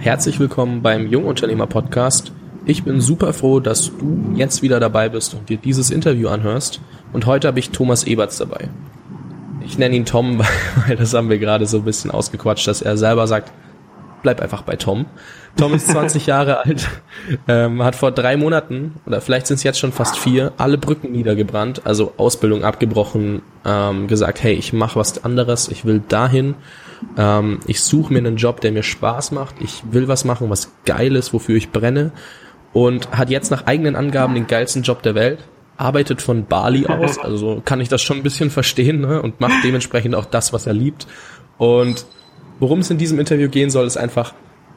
Herzlich willkommen beim Jungunternehmer Podcast. Ich bin super froh, dass du jetzt wieder dabei bist und dir dieses Interview anhörst. Und heute habe ich Thomas Eberts dabei. Ich nenne ihn Tom, weil das haben wir gerade so ein bisschen ausgequatscht, dass er selber sagt, bleib einfach bei Tom. Tom ist 20 Jahre alt, ähm, hat vor drei Monaten, oder vielleicht sind es jetzt schon fast vier, alle Brücken niedergebrannt, also Ausbildung abgebrochen, ähm, gesagt, hey, ich mache was anderes, ich will dahin, ähm, ich suche mir einen Job, der mir Spaß macht, ich will was machen, was geil ist, wofür ich brenne und hat jetzt nach eigenen Angaben den geilsten Job der Welt, arbeitet von Bali aus, also kann ich das schon ein bisschen verstehen ne? und macht dementsprechend auch das, was er liebt. Und worum es in diesem Interview gehen soll, ist einfach,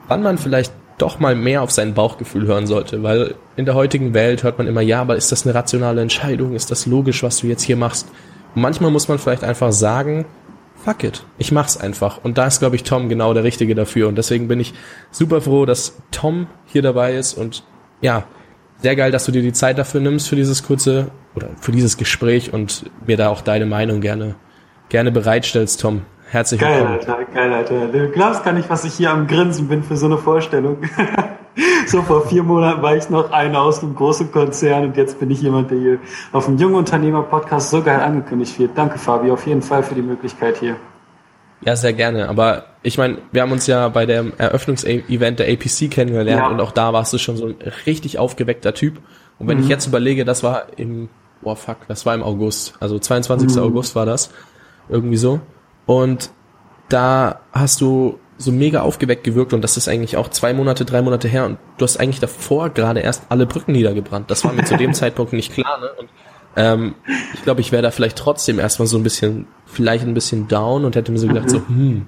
wann man vielleicht doch mal mehr auf sein Bauchgefühl hören sollte, weil in der heutigen Welt hört man immer, ja, aber ist das eine rationale Entscheidung? Ist das logisch, was du jetzt hier machst? Und manchmal muss man vielleicht einfach sagen, fuck it, ich mach's einfach. Und da ist, glaube ich, Tom genau der Richtige dafür. Und deswegen bin ich super froh, dass Tom hier dabei ist und ja, sehr geil, dass du dir die Zeit dafür nimmst für dieses kurze oder für dieses Gespräch und mir da auch deine Meinung gerne, gerne bereitstellst, Tom. Herzlich willkommen. Geil, Alter, geil, Alter. Du glaubst gar nicht, was ich hier am Grinsen bin für so eine Vorstellung. so vor vier Monaten war ich noch einer aus einem großen Konzern und jetzt bin ich jemand, der hier auf dem Jungunternehmer-Podcast so geil angekündigt wird. Danke, Fabi, auf jeden Fall für die Möglichkeit hier. Ja, sehr gerne. Aber ich meine, wir haben uns ja bei dem Eröffnungsevent der APC kennengelernt ja. und auch da warst du schon so ein richtig aufgeweckter Typ. Und wenn mhm. ich jetzt überlege, das war im, boah fuck, das war im August, also 22. Mhm. August war das, irgendwie so. Und da hast du so mega aufgeweckt gewirkt und das ist eigentlich auch zwei Monate, drei Monate her und du hast eigentlich davor gerade erst alle Brücken niedergebrannt. Das war mir zu dem Zeitpunkt nicht klar, ne? Und ähm, ich glaube, ich wäre da vielleicht trotzdem erstmal so ein bisschen, vielleicht ein bisschen down und hätte mir so gedacht, mhm. so, hm.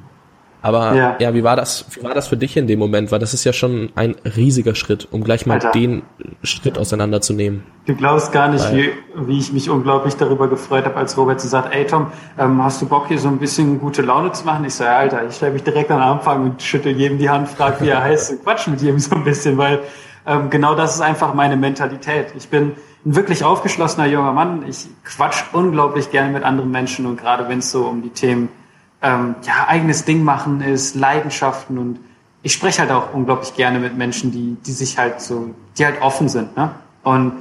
Aber ja. ja, wie war das, wie war das für dich in dem Moment? Weil das ist ja schon ein riesiger Schritt, um gleich mal Alter. den Schritt auseinanderzunehmen. Du glaubst gar nicht, wie, wie ich mich unglaublich darüber gefreut habe, als Robert so sagt, ey Tom, ähm, hast du Bock hier so ein bisschen gute Laune zu machen? Ich so, ja, Alter, ich stelle mich direkt an den Anfang und schüttel jedem die Hand, frag, wie er heißt und quatsch mit jedem so ein bisschen, weil ähm, genau das ist einfach meine Mentalität. Ich bin ein wirklich aufgeschlossener junger Mann. Ich quatsch unglaublich gerne mit anderen Menschen und gerade wenn es so um die Themen ähm, ja eigenes Ding machen ist, Leidenschaften und ich spreche halt auch unglaublich gerne mit Menschen, die die sich halt so, die halt offen sind. Ne? Und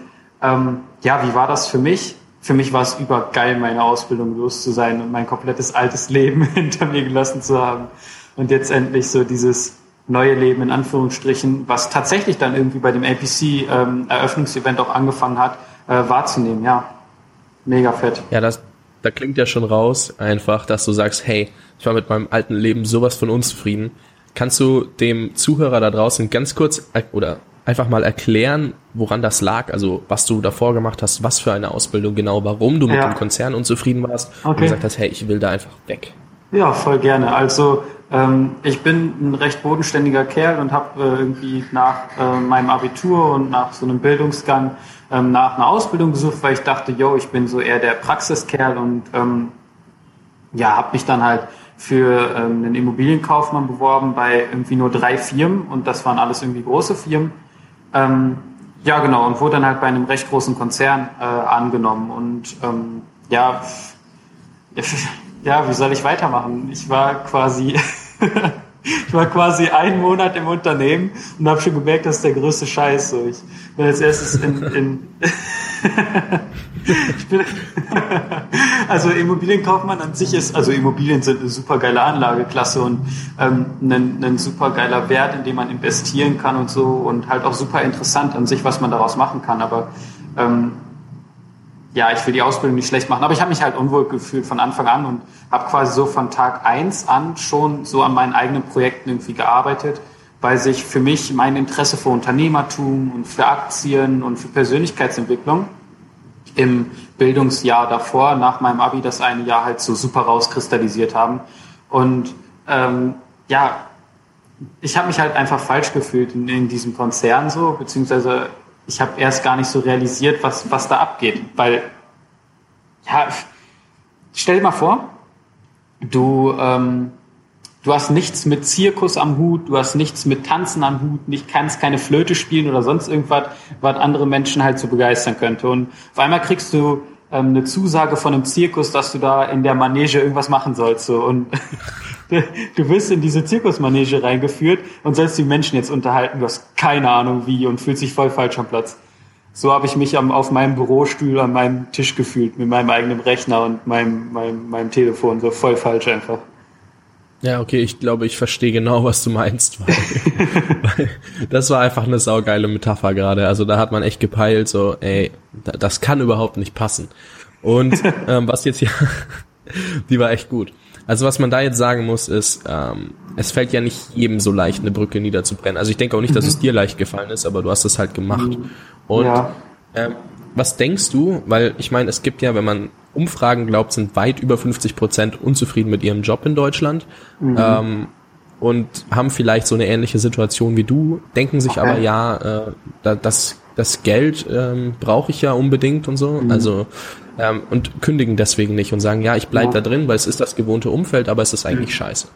ähm, ja, wie war das für mich? Für mich war es übergeil, meine Ausbildung los zu sein und mein komplettes altes Leben hinter mir gelassen zu haben und jetzt endlich so dieses neue Leben in Anführungsstrichen, was tatsächlich dann irgendwie bei dem APC ähm, Eröffnungsevent auch angefangen hat, äh, wahrzunehmen. Ja, mega fett. Ja, das, da klingt ja schon raus einfach, dass du sagst, hey, ich war mit meinem alten Leben sowas von unzufrieden. Kannst du dem Zuhörer da draußen ganz kurz oder einfach mal erklären, woran das lag, also was du davor gemacht hast, was für eine Ausbildung genau, warum du mit ja. dem Konzern unzufrieden warst okay. und gesagt hast, hey, ich will da einfach weg. Ja, voll gerne. Also ähm, ich bin ein recht bodenständiger Kerl und habe äh, irgendwie nach äh, meinem Abitur und nach so einem Bildungsgang ähm, nach einer Ausbildung gesucht, weil ich dachte, yo, ich bin so eher der Praxiskerl und ähm, ja, habe mich dann halt für ähm, einen Immobilienkaufmann beworben bei irgendwie nur drei Firmen und das waren alles irgendwie große Firmen. Ähm, ja, genau, und wurde dann halt bei einem recht großen Konzern äh, angenommen und ähm, ja, ja, wie soll ich weitermachen? Ich war quasi, ich war quasi einen Monat im Unternehmen und habe schon gemerkt, das ist der größte Scheiß. So, ich bin als erstes in, in ich bin, also Immobilienkaufmann an sich ist, also Immobilien sind eine super geile Anlageklasse und ähm, ein, ein super geiler Wert, in dem man investieren kann und so und halt auch super interessant an sich, was man daraus machen kann. Aber ähm, ja, ich will die Ausbildung nicht schlecht machen, aber ich habe mich halt unwohl gefühlt von Anfang an und habe quasi so von Tag eins an schon so an meinen eigenen Projekten irgendwie gearbeitet, weil sich für mich mein Interesse für Unternehmertum und für Aktien und für Persönlichkeitsentwicklung im Bildungsjahr davor, nach meinem Abi, das eine Jahr halt so super rauskristallisiert haben. Und ähm, ja, ich habe mich halt einfach falsch gefühlt in, in diesem Konzern so, beziehungsweise ich habe erst gar nicht so realisiert, was, was da abgeht. Weil, ja, stell dir mal vor, du, ähm, du hast nichts mit Zirkus am Hut, du hast nichts mit Tanzen am Hut, nicht kannst keine Flöte spielen oder sonst irgendwas, was andere Menschen halt so begeistern könnte. Und auf einmal kriegst du ähm, eine Zusage von einem Zirkus, dass du da in der Manege irgendwas machen sollst. So. Und du wirst in diese Zirkusmanege reingeführt und sollst die Menschen jetzt unterhalten. Du hast keine Ahnung wie und fühlst dich voll falsch am Platz. So habe ich mich am, auf meinem Bürostuhl an meinem Tisch gefühlt mit meinem eigenen Rechner und meinem, meinem, meinem Telefon. So voll falsch einfach. Ja, okay, ich glaube, ich verstehe genau, was du meinst. Weil, weil das war einfach eine saugeile Metapher gerade. Also da hat man echt gepeilt, so, ey, das kann überhaupt nicht passen. Und ähm, was jetzt ja, die war echt gut. Also was man da jetzt sagen muss, ist, ähm, es fällt ja nicht jedem so leicht, eine Brücke niederzubrennen. Also ich denke auch nicht, dass es mhm. dir leicht gefallen ist, aber du hast es halt gemacht. Mhm. Und ja. ähm, was denkst du, weil ich meine, es gibt ja, wenn man Umfragen glaubt, sind weit über 50 Prozent unzufrieden mit ihrem Job in Deutschland. Mhm. Ähm, und haben vielleicht so eine ähnliche Situation wie du, denken sich okay. aber ja, äh, das, das Geld ähm, brauche ich ja unbedingt und so. Mhm. Also ähm, und kündigen deswegen nicht und sagen, ja, ich bleib ja. da drin, weil es ist das gewohnte Umfeld, aber es ist eigentlich mhm. scheiße.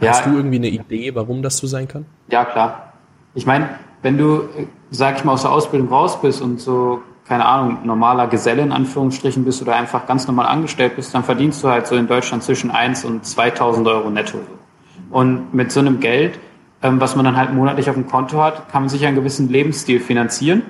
Ja. Hast du irgendwie eine Idee, warum das so sein kann? Ja, klar. Ich meine, wenn du, sag ich mal, aus der Ausbildung raus bist und so, keine Ahnung, normaler Geselle in Anführungsstrichen bist oder einfach ganz normal angestellt bist, dann verdienst du halt so in Deutschland zwischen 1 und 2000 Euro netto. Und mit so einem Geld, ähm, was man dann halt monatlich auf dem Konto hat, kann man sich einen gewissen Lebensstil finanzieren.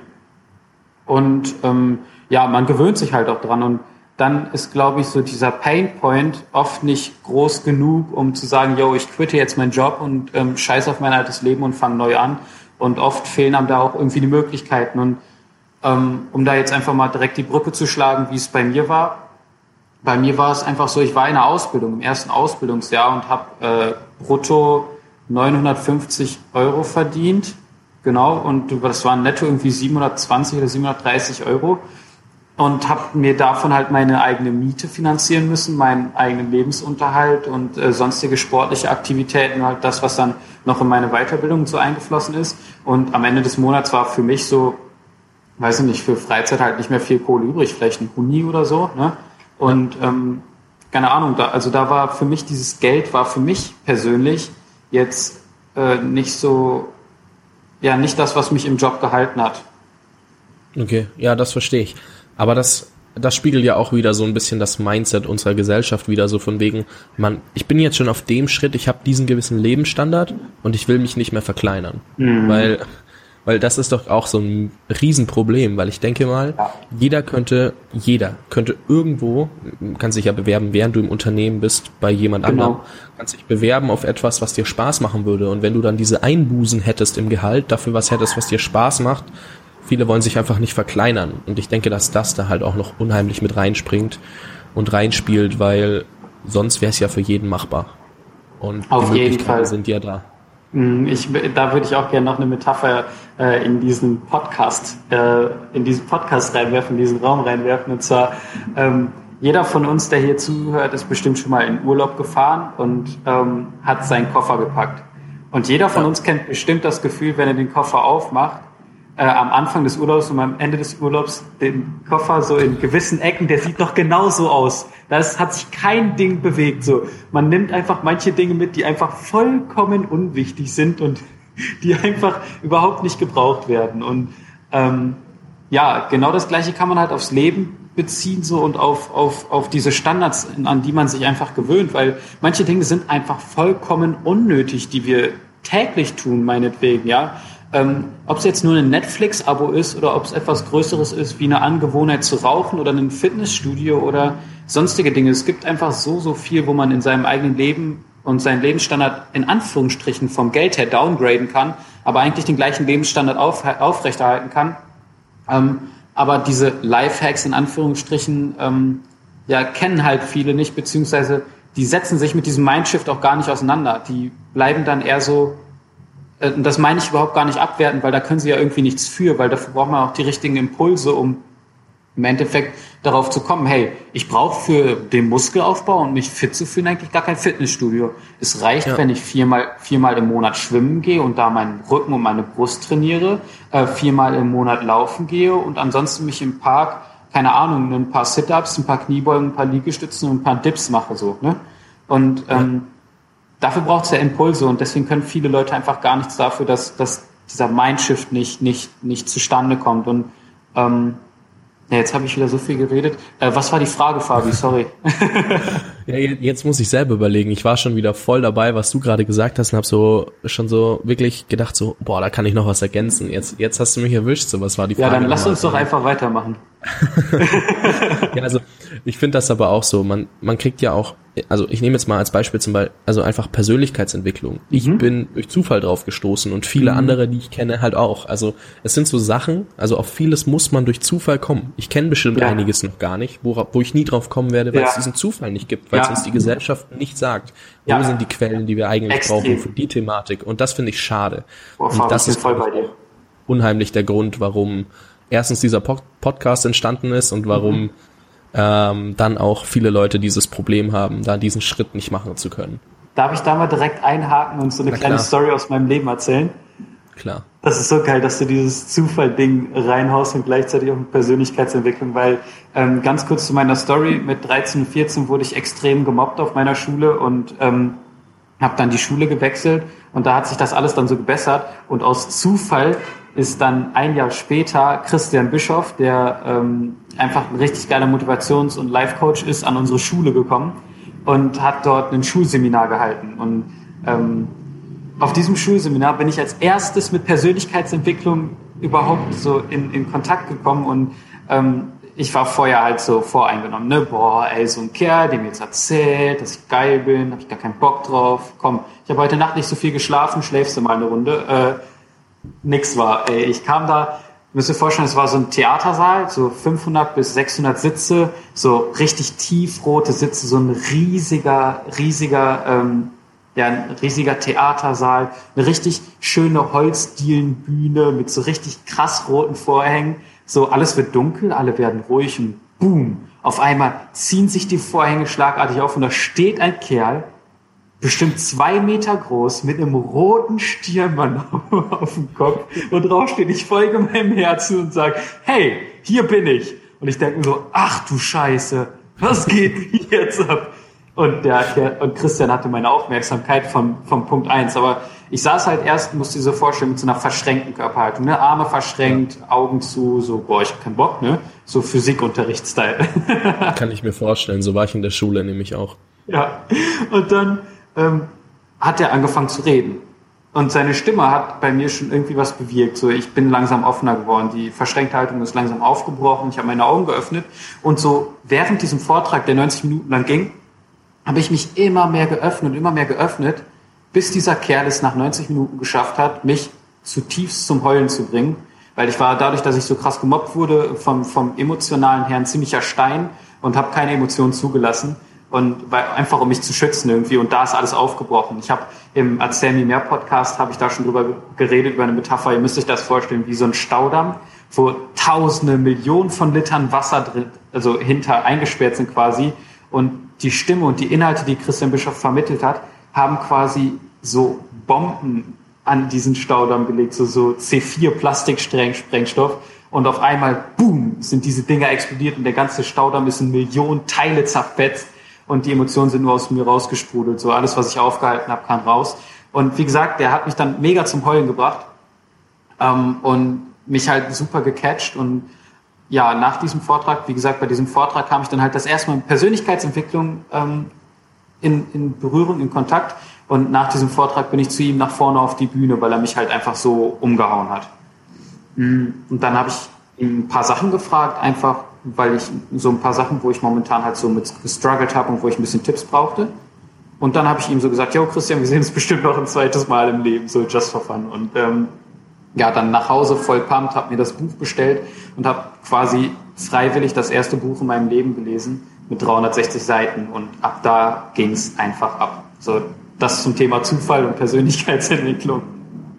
Und ähm, ja, man gewöhnt sich halt auch dran und dann ist, glaube ich, so dieser Painpoint oft nicht groß genug, um zu sagen, yo, ich quitte jetzt meinen Job und ähm, scheiß auf mein altes Leben und fange neu an. Und oft fehlen einem da auch irgendwie die Möglichkeiten. Und ähm, um da jetzt einfach mal direkt die Brücke zu schlagen, wie es bei mir war. Bei mir war es einfach so, ich war in der Ausbildung, im ersten Ausbildungsjahr und habe äh, brutto 950 Euro verdient. Genau, und das waren netto irgendwie 720 oder 730 Euro und habe mir davon halt meine eigene Miete finanzieren müssen, meinen eigenen Lebensunterhalt und äh, sonstige sportliche Aktivitäten, halt das, was dann noch in meine Weiterbildung so eingeflossen ist. Und am Ende des Monats war für mich so, weiß ich nicht, für Freizeit halt nicht mehr viel Kohle übrig, vielleicht ein Huni oder so. Ne? Und ähm, keine Ahnung, da, also da war für mich dieses Geld war für mich persönlich jetzt äh, nicht so, ja, nicht das, was mich im Job gehalten hat. Okay, ja, das verstehe ich. Aber das, das spiegelt ja auch wieder so ein bisschen das Mindset unserer Gesellschaft wieder, so von wegen, man, ich bin jetzt schon auf dem Schritt, ich habe diesen gewissen Lebensstandard und ich will mich nicht mehr verkleinern. Mhm. Weil, weil das ist doch auch so ein Riesenproblem, weil ich denke mal, ja. jeder könnte, jeder könnte irgendwo, kann sich ja bewerben, während du im Unternehmen bist, bei jemand genau. anderem, kann sich bewerben auf etwas, was dir Spaß machen würde. Und wenn du dann diese Einbußen hättest im Gehalt, dafür was hättest, was dir Spaß macht, viele wollen sich einfach nicht verkleinern. Und ich denke, dass das da halt auch noch unheimlich mit reinspringt und reinspielt, weil sonst wäre es ja für jeden machbar. Und Auf die jeden Fall. sind ja da. Mm, ich, da würde ich auch gerne noch eine Metapher äh, in diesen Podcast, äh, in diesen Podcast reinwerfen, in diesen Raum reinwerfen. Und zwar, ähm, jeder von uns, der hier zuhört, ist bestimmt schon mal in Urlaub gefahren und ähm, hat seinen Koffer gepackt. Und jeder von uns kennt bestimmt das Gefühl, wenn er den Koffer aufmacht äh, am Anfang des Urlaubs und am Ende des Urlaubs den Koffer so in gewissen Ecken, der sieht noch genauso aus. Da hat sich kein Ding bewegt. So, man nimmt einfach manche Dinge mit, die einfach vollkommen unwichtig sind und die einfach überhaupt nicht gebraucht werden. Und ähm, ja, genau das Gleiche kann man halt aufs Leben beziehen so und auf, auf, auf diese Standards, an die man sich einfach gewöhnt, weil manche Dinge sind einfach vollkommen unnötig, die wir täglich tun, meinetwegen, ja. Ähm, ob es jetzt nur ein Netflix-Abo ist oder ob es etwas Größeres ist wie eine Angewohnheit zu rauchen oder ein Fitnessstudio oder sonstige Dinge. Es gibt einfach so, so viel, wo man in seinem eigenen Leben und seinen Lebensstandard in Anführungsstrichen vom Geld her downgraden kann, aber eigentlich den gleichen Lebensstandard auf, aufrechterhalten kann. Ähm, aber diese Lifehacks in Anführungsstrichen ähm, ja, kennen halt viele nicht, beziehungsweise die setzen sich mit diesem Mindshift auch gar nicht auseinander. Die bleiben dann eher so das meine ich überhaupt gar nicht abwerten, weil da können sie ja irgendwie nichts für, weil dafür braucht man auch die richtigen Impulse, um im Endeffekt darauf zu kommen, hey, ich brauche für den Muskelaufbau und mich fit zu fühlen eigentlich gar kein Fitnessstudio. Es reicht, ja. wenn ich viermal, viermal im Monat schwimmen gehe und da meinen Rücken und meine Brust trainiere, äh, viermal im Monat laufen gehe und ansonsten mich im Park, keine Ahnung, ein paar Sit-Ups, ein paar Kniebeugen, ein paar Liegestützen und ein paar Dips mache so. Ne? Und ähm, ja. Dafür braucht es ja Impulse und deswegen können viele Leute einfach gar nichts dafür, dass, dass dieser Mindshift nicht, nicht, nicht zustande kommt. Und ähm, ja, jetzt habe ich wieder so viel geredet. Äh, was war die Frage, Fabi? Sorry. ja, jetzt muss ich selber überlegen. Ich war schon wieder voll dabei, was du gerade gesagt hast und habe so schon so wirklich gedacht, so, boah, da kann ich noch was ergänzen. Jetzt, jetzt hast du mich erwischt. So, was war die Frage? Ja, dann lass uns doch einfach weitermachen. ja, also ich finde das aber auch so. Man, man kriegt ja auch, also ich nehme jetzt mal als Beispiel zum Beispiel, also einfach Persönlichkeitsentwicklung. Ich mhm. bin durch Zufall drauf gestoßen und viele mhm. andere, die ich kenne, halt auch. Also es sind so Sachen, also auf vieles muss man durch Zufall kommen. Ich kenne bestimmt ja. einiges noch gar nicht, wo, wo ich nie drauf kommen werde, weil ja. es diesen Zufall nicht gibt, weil ja. es uns die Gesellschaft nicht sagt. Wo sind die Quellen, die wir eigentlich Extrem. brauchen für die Thematik? Und das finde ich schade. Boah, und das ist voll bei dir. unheimlich der Grund, warum erstens dieser Podcast entstanden ist und warum mhm. Ähm, dann auch viele Leute dieses Problem haben, da diesen Schritt nicht machen zu können. Darf ich da mal direkt einhaken und so eine Na kleine klar. Story aus meinem Leben erzählen? Klar. Das ist so geil, dass du dieses Zufall-Ding reinhaust und gleichzeitig auch eine Persönlichkeitsentwicklung, weil ähm, ganz kurz zu meiner Story, mit 13 und 14 wurde ich extrem gemobbt auf meiner Schule und ähm, habe dann die Schule gewechselt und da hat sich das alles dann so gebessert und aus Zufall ist dann ein Jahr später Christian Bischoff, der ähm, einfach ein richtig geiler Motivations- und Life-Coach ist, an unsere Schule gekommen und hat dort ein Schulseminar gehalten. Und ähm, auf diesem Schulseminar bin ich als erstes mit Persönlichkeitsentwicklung überhaupt so in, in Kontakt gekommen und ähm, ich war vorher halt so voreingenommen, ne? Boah, ey, so ein Kerl, der mir jetzt erzählt, dass ich geil bin, hab ich gar keinen Bock drauf. Komm, ich habe heute Nacht nicht so viel geschlafen, schläfst du mal eine Runde. Äh, nix war. Ey, ich kam da, müsst ihr vorstellen, es war so ein Theatersaal, so 500 bis 600 Sitze, so richtig tiefrote Sitze, so ein riesiger, riesiger, ähm, ja, ein riesiger Theatersaal, eine richtig schöne Holzdielenbühne mit so richtig krass roten Vorhängen. So, alles wird dunkel, alle werden ruhig und boom. Auf einmal ziehen sich die Vorhänge schlagartig auf und da steht ein Kerl, bestimmt zwei Meter groß, mit einem roten Stirnmann auf dem Kopf und drauf steht, ich folge meinem Herzen und sage, hey, hier bin ich. Und ich denke mir so, ach du Scheiße, was geht jetzt ab? Und, der, und Christian hatte meine Aufmerksamkeit von, von Punkt eins. Aber ich saß halt erst, musste so vorstellen, mit so einer verschränkten Körperhaltung. Ne? Arme verschränkt, Augen zu, so, boah, ich hab keinen Bock, ne? So Physikunterricht-Style. Kann ich mir vorstellen, so war ich in der Schule nämlich auch. Ja, und dann ähm, hat er angefangen zu reden. Und seine Stimme hat bei mir schon irgendwie was bewirkt. So, ich bin langsam offener geworden. Die verschränkte Haltung ist langsam aufgebrochen. Ich habe meine Augen geöffnet. Und so während diesem Vortrag, der 90 Minuten lang ging, habe ich mich immer mehr geöffnet, immer mehr geöffnet, bis dieser Kerl es nach 90 Minuten geschafft hat, mich zutiefst zum Heulen zu bringen. Weil ich war dadurch, dass ich so krass gemobbt wurde, vom, vom emotionalen her ein ziemlicher Stein und habe keine Emotionen zugelassen und weil, einfach um mich zu schützen irgendwie. Und da ist alles aufgebrochen. Ich habe im Erzähl mir mehr Podcast habe ich da schon drüber geredet über eine Metapher. Ihr müsst euch das vorstellen wie so ein Staudamm, wo Tausende, Millionen von Litern Wasser drin, also hinter eingesperrt sind quasi. Und die Stimme und die Inhalte, die Christian Bischof vermittelt hat, haben quasi so Bomben an diesen Staudamm gelegt, so, so C4 Plastiksprengstoff und auf einmal, boom, sind diese Dinger explodiert und der ganze Staudamm ist in Millionen Teile zerfetzt und die Emotionen sind nur aus mir rausgesprudelt. So alles, was ich aufgehalten habe, kam raus. Und wie gesagt, der hat mich dann mega zum Heulen gebracht ähm, und mich halt super gecatcht. Und ja, nach diesem Vortrag, wie gesagt, bei diesem Vortrag kam ich dann halt das erste Mal Persönlichkeitsentwicklung ähm, in, in Berührung, in Kontakt. Und nach diesem Vortrag bin ich zu ihm nach vorne auf die Bühne, weil er mich halt einfach so umgehauen hat. Und dann habe ich ihm ein paar Sachen gefragt, einfach weil ich so ein paar Sachen, wo ich momentan halt so mit gestruggelt habe und wo ich ein bisschen Tipps brauchte. Und dann habe ich ihm so gesagt, jo Christian, wir sehen uns bestimmt noch ein zweites Mal im Leben, so just for fun. Und ähm, ja, dann nach Hause voll pumped, habe mir das Buch bestellt und habe quasi freiwillig das erste Buch in meinem Leben gelesen mit 360 Seiten und ab da ging es einfach ab. So, das zum Thema Zufall und Persönlichkeitsentwicklung.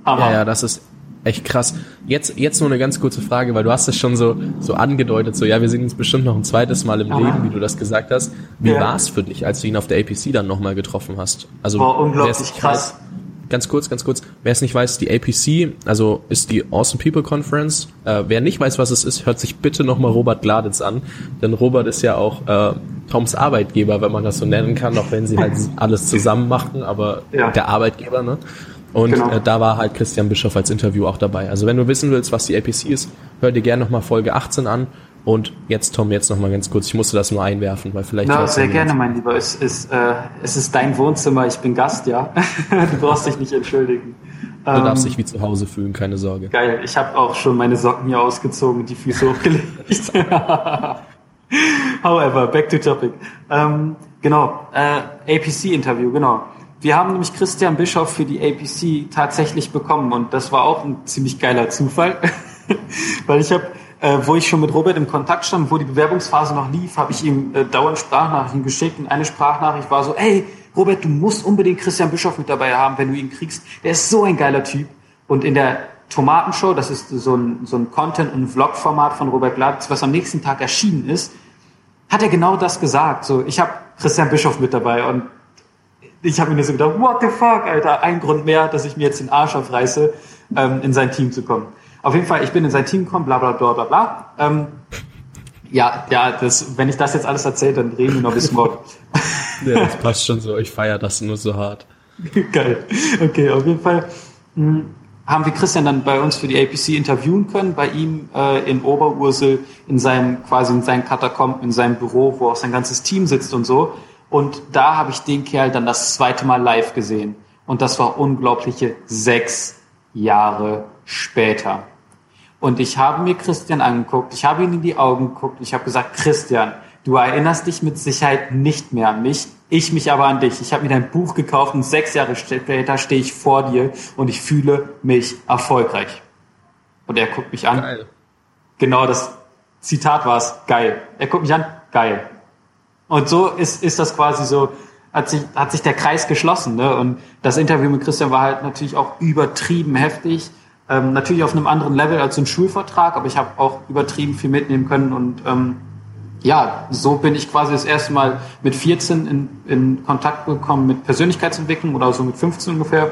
Hammer. Ja, ja, das ist Echt krass. Jetzt, jetzt nur eine ganz kurze Frage, weil du hast es schon so, so angedeutet, so, ja, wir sehen uns bestimmt noch ein zweites Mal im Aha. Leben, wie du das gesagt hast. Wie ja. war es für dich, als du ihn auf der APC dann nochmal getroffen hast? Also, war unglaublich krass. Weiß, ganz kurz, ganz kurz. Wer es nicht weiß, die APC, also ist die Awesome People Conference. Äh, wer nicht weiß, was es ist, hört sich bitte nochmal Robert Gladitz an. Denn Robert ist ja auch äh, Toms Arbeitgeber, wenn man das so nennen kann, auch wenn sie halt alles zusammen machen, aber ja. der Arbeitgeber, ne? Und genau. äh, da war halt Christian Bischoff als Interview auch dabei. Also wenn du wissen willst, was die APC ist, hör dir gerne nochmal Folge 18 an. Und jetzt, Tom, jetzt nochmal ganz kurz. Ich musste das nur einwerfen, weil vielleicht. Na, sehr gerne, mein Lieber. Es ist, äh, es ist dein Wohnzimmer, ich bin Gast, ja. du brauchst dich nicht entschuldigen. Du ähm, darfst dich wie zu Hause fühlen, keine Sorge. Geil, ich habe auch schon meine Socken hier ausgezogen und die Füße hochgelegt. However, back to topic. Ähm, genau, äh, APC-Interview, genau. Wir haben nämlich Christian Bischoff für die APC tatsächlich bekommen und das war auch ein ziemlich geiler Zufall, weil ich habe, äh, wo ich schon mit Robert im Kontakt stand, wo die Bewerbungsphase noch lief, habe ich ihm äh, dauernd Sprachnachrichten geschickt und eine Sprachnachricht war so, ey, Robert, du musst unbedingt Christian Bischoff mit dabei haben, wenn du ihn kriegst. Der ist so ein geiler Typ. Und in der Tomatenshow, das ist so ein, so ein Content- und Vlog-Format von Robert Glatz, was am nächsten Tag erschienen ist, hat er genau das gesagt. So, ich habe Christian Bischoff mit dabei und ich habe mir so gedacht, what the fuck, Alter, ein Grund mehr, dass ich mir jetzt den Arsch aufreiße, ähm, in sein Team zu kommen. Auf jeden Fall, ich bin in sein Team gekommen, bla bla bla bla bla. Ähm, ja, ja, das, wenn ich das jetzt alles erzähle, dann reden wir noch bis morgen. ja, das passt schon so, ich feiere das nur so hart. Geil. Okay, auf jeden Fall mh, hm, haben wir Christian dann bei uns für die APC interviewen können, bei ihm äh, in Oberursel, in seinem, quasi in seinem Katakomb, in seinem Büro, wo auch sein ganzes Team sitzt und so. Und da habe ich den Kerl dann das zweite Mal live gesehen. Und das war unglaubliche sechs Jahre später. Und ich habe mir Christian angeguckt, ich habe ihn in die Augen geguckt, ich habe gesagt, Christian, du erinnerst dich mit Sicherheit nicht mehr an mich, ich mich aber an dich. Ich habe mir dein Buch gekauft und sechs Jahre später stehe ich vor dir und ich fühle mich erfolgreich. Und er guckt mich an. Geil. Genau das Zitat war es, geil. Er guckt mich an, geil. Und so ist, ist das quasi so, hat sich, hat sich der Kreis geschlossen. Ne? Und das Interview mit Christian war halt natürlich auch übertrieben heftig. Ähm, natürlich auf einem anderen Level als so ein Schulvertrag, aber ich habe auch übertrieben viel mitnehmen können. Und ähm, ja, so bin ich quasi das erste Mal mit 14 in, in Kontakt gekommen mit Persönlichkeitsentwicklung oder so mit 15 ungefähr.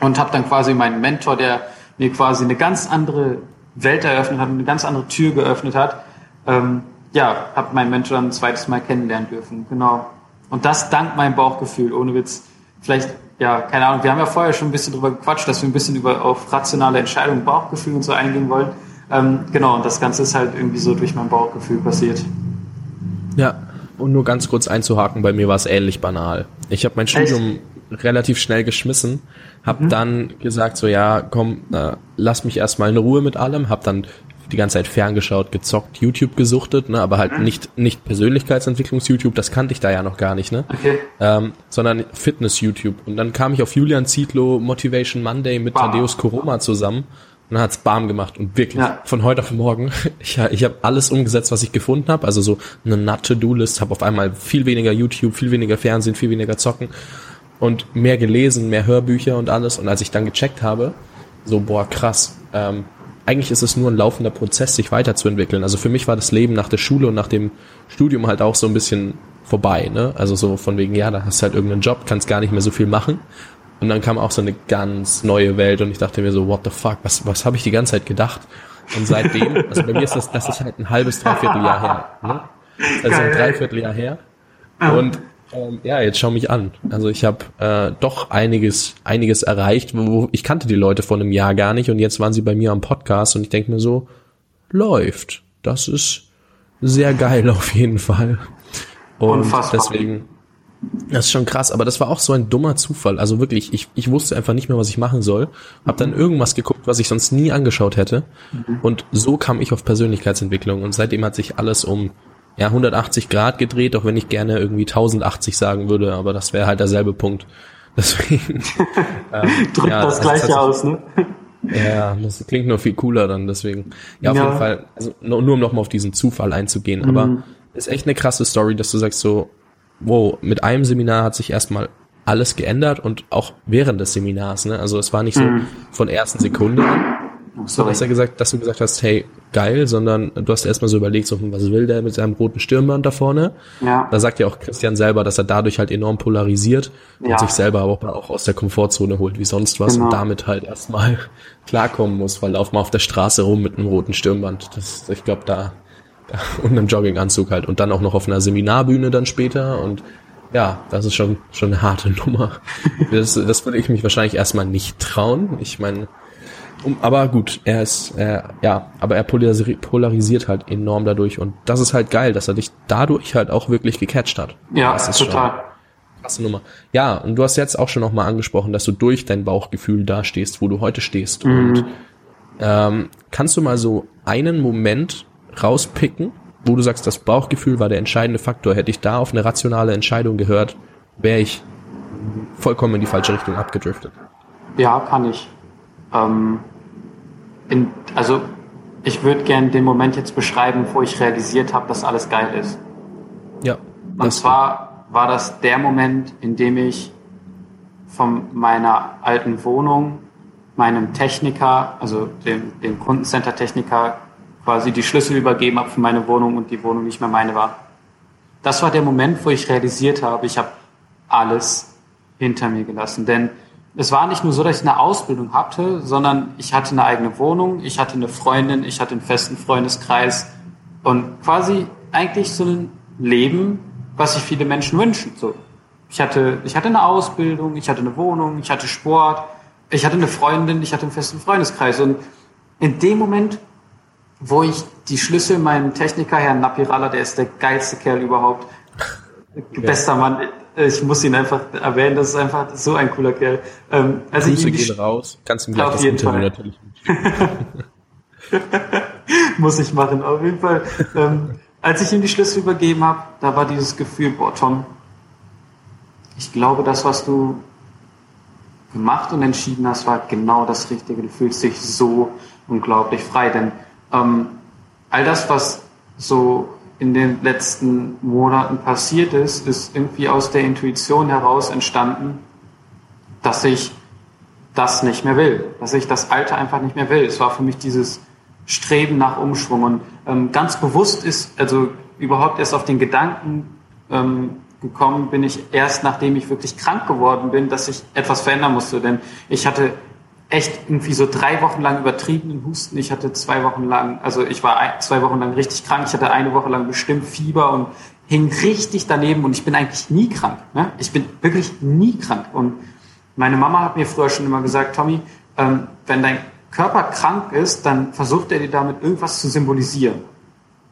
Und habe dann quasi meinen Mentor, der mir quasi eine ganz andere Welt eröffnet hat, eine ganz andere Tür geöffnet hat, ähm, ja, habe meinen Mentor dann ein zweites Mal kennenlernen dürfen. Genau. Und das dank meinem Bauchgefühl, ohne Witz. Vielleicht, ja, keine Ahnung, wir haben ja vorher schon ein bisschen drüber gequatscht, dass wir ein bisschen über auf rationale Entscheidungen, Bauchgefühl und so eingehen wollen. Ähm, genau, und das Ganze ist halt irgendwie so durch mein Bauchgefühl passiert. Ja, und nur ganz kurz einzuhaken, bei mir war es ähnlich banal. Ich habe mein Studium Echt? relativ schnell geschmissen, habe mhm. dann gesagt so, ja, komm, äh, lass mich erstmal in Ruhe mit allem, habe dann die ganze Zeit ferngeschaut, gezockt, YouTube gesuchtet, ne, aber halt mhm. nicht nicht Persönlichkeitsentwicklungs-YouTube, das kannte ich da ja noch gar nicht, ne, okay. ähm, sondern Fitness-YouTube. Und dann kam ich auf Julian Zietlow Motivation Monday mit Bam. Thaddeus Koroma zusammen und dann hat's Bam gemacht und wirklich ja. von heute auf morgen. Ich, ich habe alles umgesetzt, was ich gefunden habe, also so eine Nut-To-Do-List, habe auf einmal viel weniger YouTube, viel weniger Fernsehen, viel weniger Zocken und mehr gelesen, mehr Hörbücher und alles. Und als ich dann gecheckt habe, so boah krass. Ähm, eigentlich ist es nur ein laufender Prozess, sich weiterzuentwickeln. Also für mich war das Leben nach der Schule und nach dem Studium halt auch so ein bisschen vorbei, ne? Also so von wegen, ja, da hast du halt irgendeinen Job, kannst gar nicht mehr so viel machen. Und dann kam auch so eine ganz neue Welt und ich dachte mir so, what the fuck, was, was habe ich die ganze Zeit gedacht? Und seitdem, also bei mir ist das, das ist halt ein halbes, dreiviertel Jahr her, ne? Also ein Dreivierteljahr her. Und ähm, ja, jetzt schau mich an. Also ich habe äh, doch einiges, einiges erreicht. Wo, ich kannte die Leute vor einem Jahr gar nicht und jetzt waren sie bei mir am Podcast und ich denke mir so, läuft. Das ist sehr geil auf jeden Fall. Und Unfassbar. deswegen, das ist schon krass, aber das war auch so ein dummer Zufall. Also wirklich, ich, ich wusste einfach nicht mehr, was ich machen soll. Hab dann irgendwas geguckt, was ich sonst nie angeschaut hätte. Mhm. Und so kam ich auf Persönlichkeitsentwicklung. Und seitdem hat sich alles um ja, 180 Grad gedreht, auch wenn ich gerne irgendwie 1080 sagen würde, aber das wäre halt derselbe Punkt. Deswegen. ähm, Drückt ja, das gleiche aus, ne? Ja, das klingt nur viel cooler dann, deswegen. Ja, auf ja. jeden Fall, also nur, nur um nochmal auf diesen Zufall einzugehen, mhm. aber ist echt eine krasse Story, dass du sagst so, wow, mit einem Seminar hat sich erstmal alles geändert und auch während des Seminars. Ne? Also es war nicht so mhm. von ersten Sekunde an, so dass er gesagt, dass du gesagt hast, hey, geil, sondern du hast erstmal so überlegt, so, hm, was will der mit seinem roten Stirnband da vorne? Ja. Da sagt ja auch Christian selber, dass er dadurch halt enorm polarisiert ja. und sich selber auch, auch aus der Komfortzone holt wie sonst was genau. und damit halt erstmal klarkommen muss, weil lauf mal auf der Straße rum mit einem roten Stirnband. Das, ich glaube, da, da und einem Jogginganzug halt und dann auch noch auf einer Seminarbühne dann später und ja, das ist schon schon eine harte Nummer. Das, das würde ich mich wahrscheinlich erstmal nicht trauen. Ich meine, um, aber gut, er ist, äh, ja, aber er polarisiert halt enorm dadurch und das ist halt geil, dass er dich dadurch halt auch wirklich gecatcht hat. Ja, das ist total. Schon krasse Nummer. Ja, und du hast jetzt auch schon nochmal angesprochen, dass du durch dein Bauchgefühl da stehst, wo du heute stehst. Mhm. Und ähm, kannst du mal so einen Moment rauspicken, wo du sagst, das Bauchgefühl war der entscheidende Faktor. Hätte ich da auf eine rationale Entscheidung gehört, wäre ich vollkommen in die falsche Richtung abgedriftet. Ja, kann ich. Ähm, in, also ich würde gerne den Moment jetzt beschreiben, wo ich realisiert habe, dass alles geil ist. Ja. Und zwar war das der Moment, in dem ich von meiner alten Wohnung meinem Techniker, also dem, dem Kundencenter-Techniker, quasi die Schlüssel übergeben habe für meine Wohnung und die Wohnung nicht mehr meine war. Das war der Moment, wo ich realisiert habe, ich habe alles hinter mir gelassen. Denn es war nicht nur so, dass ich eine Ausbildung hatte, sondern ich hatte eine eigene Wohnung, ich hatte eine Freundin, ich hatte einen festen Freundeskreis und quasi eigentlich so ein Leben, was sich viele Menschen wünschen. So, ich hatte, ich hatte eine Ausbildung, ich hatte eine Wohnung, ich hatte Sport, ich hatte eine Freundin, ich hatte einen festen Freundeskreis und in dem Moment, wo ich die Schlüssel meinem Techniker, Herrn Napirala, der ist der geilste Kerl überhaupt, bester Mann, ich muss ihn einfach erwähnen, das ist einfach so ein cooler Kerl. Ähm, als Grüße ich gehen raus, kannst ihm gleich das Interview Fall. natürlich Muss ich machen, auf jeden Fall. Ähm, als ich ihm die Schlüssel übergeben habe, da war dieses Gefühl, boah Tom, ich glaube, das, was du gemacht und entschieden hast, war genau das Richtige. Du fühlst dich so unglaublich frei, denn ähm, all das, was so in den letzten Monaten passiert ist, ist irgendwie aus der Intuition heraus entstanden, dass ich das nicht mehr will, dass ich das Alte einfach nicht mehr will. Es war für mich dieses Streben nach Umschwung und ähm, ganz bewusst ist, also überhaupt erst auf den Gedanken ähm, gekommen bin ich erst, nachdem ich wirklich krank geworden bin, dass ich etwas verändern musste, denn ich hatte echt irgendwie so drei Wochen lang übertriebenen Husten. Ich hatte zwei Wochen lang, also ich war ein, zwei Wochen lang richtig krank. Ich hatte eine Woche lang bestimmt Fieber und hing richtig daneben und ich bin eigentlich nie krank. Ne? Ich bin wirklich nie krank. Und meine Mama hat mir früher schon immer gesagt, Tommy, ähm, wenn dein Körper krank ist, dann versucht er dir damit irgendwas zu symbolisieren.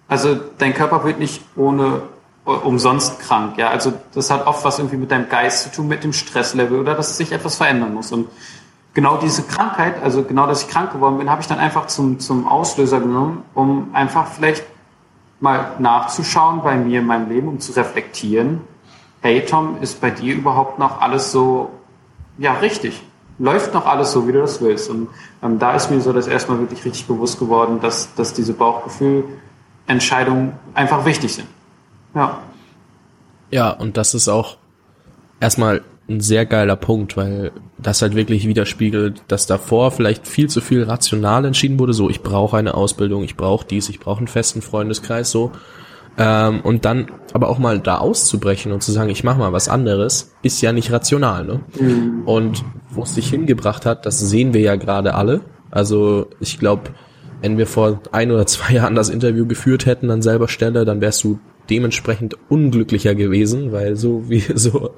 Also dein Körper wird nicht ohne äh, umsonst krank. Ja, also das hat oft was irgendwie mit deinem Geist zu tun, mit dem Stresslevel oder dass sich etwas verändern muss. Und genau diese Krankheit, also genau, dass ich krank geworden bin, habe ich dann einfach zum, zum Auslöser genommen, um einfach vielleicht mal nachzuschauen bei mir in meinem Leben, um zu reflektieren, hey Tom, ist bei dir überhaupt noch alles so, ja, richtig? Läuft noch alles so, wie du das willst? Und ähm, da ist mir so das erstmal wirklich richtig bewusst geworden, dass, dass diese Bauchgefühl-Entscheidungen einfach wichtig sind. Ja. Ja, und das ist auch erstmal ein sehr geiler Punkt, weil das halt wirklich widerspiegelt, dass davor vielleicht viel zu viel rational entschieden wurde, so ich brauche eine Ausbildung, ich brauche dies, ich brauche einen festen Freundeskreis, so. Ähm, und dann aber auch mal da auszubrechen und zu sagen, ich mache mal was anderes, ist ja nicht rational, ne? Mhm. Und wo es dich hingebracht hat, das sehen wir ja gerade alle. Also ich glaube, wenn wir vor ein oder zwei Jahren das Interview geführt hätten an selber Stelle, dann wärst du dementsprechend unglücklicher gewesen, weil so wie so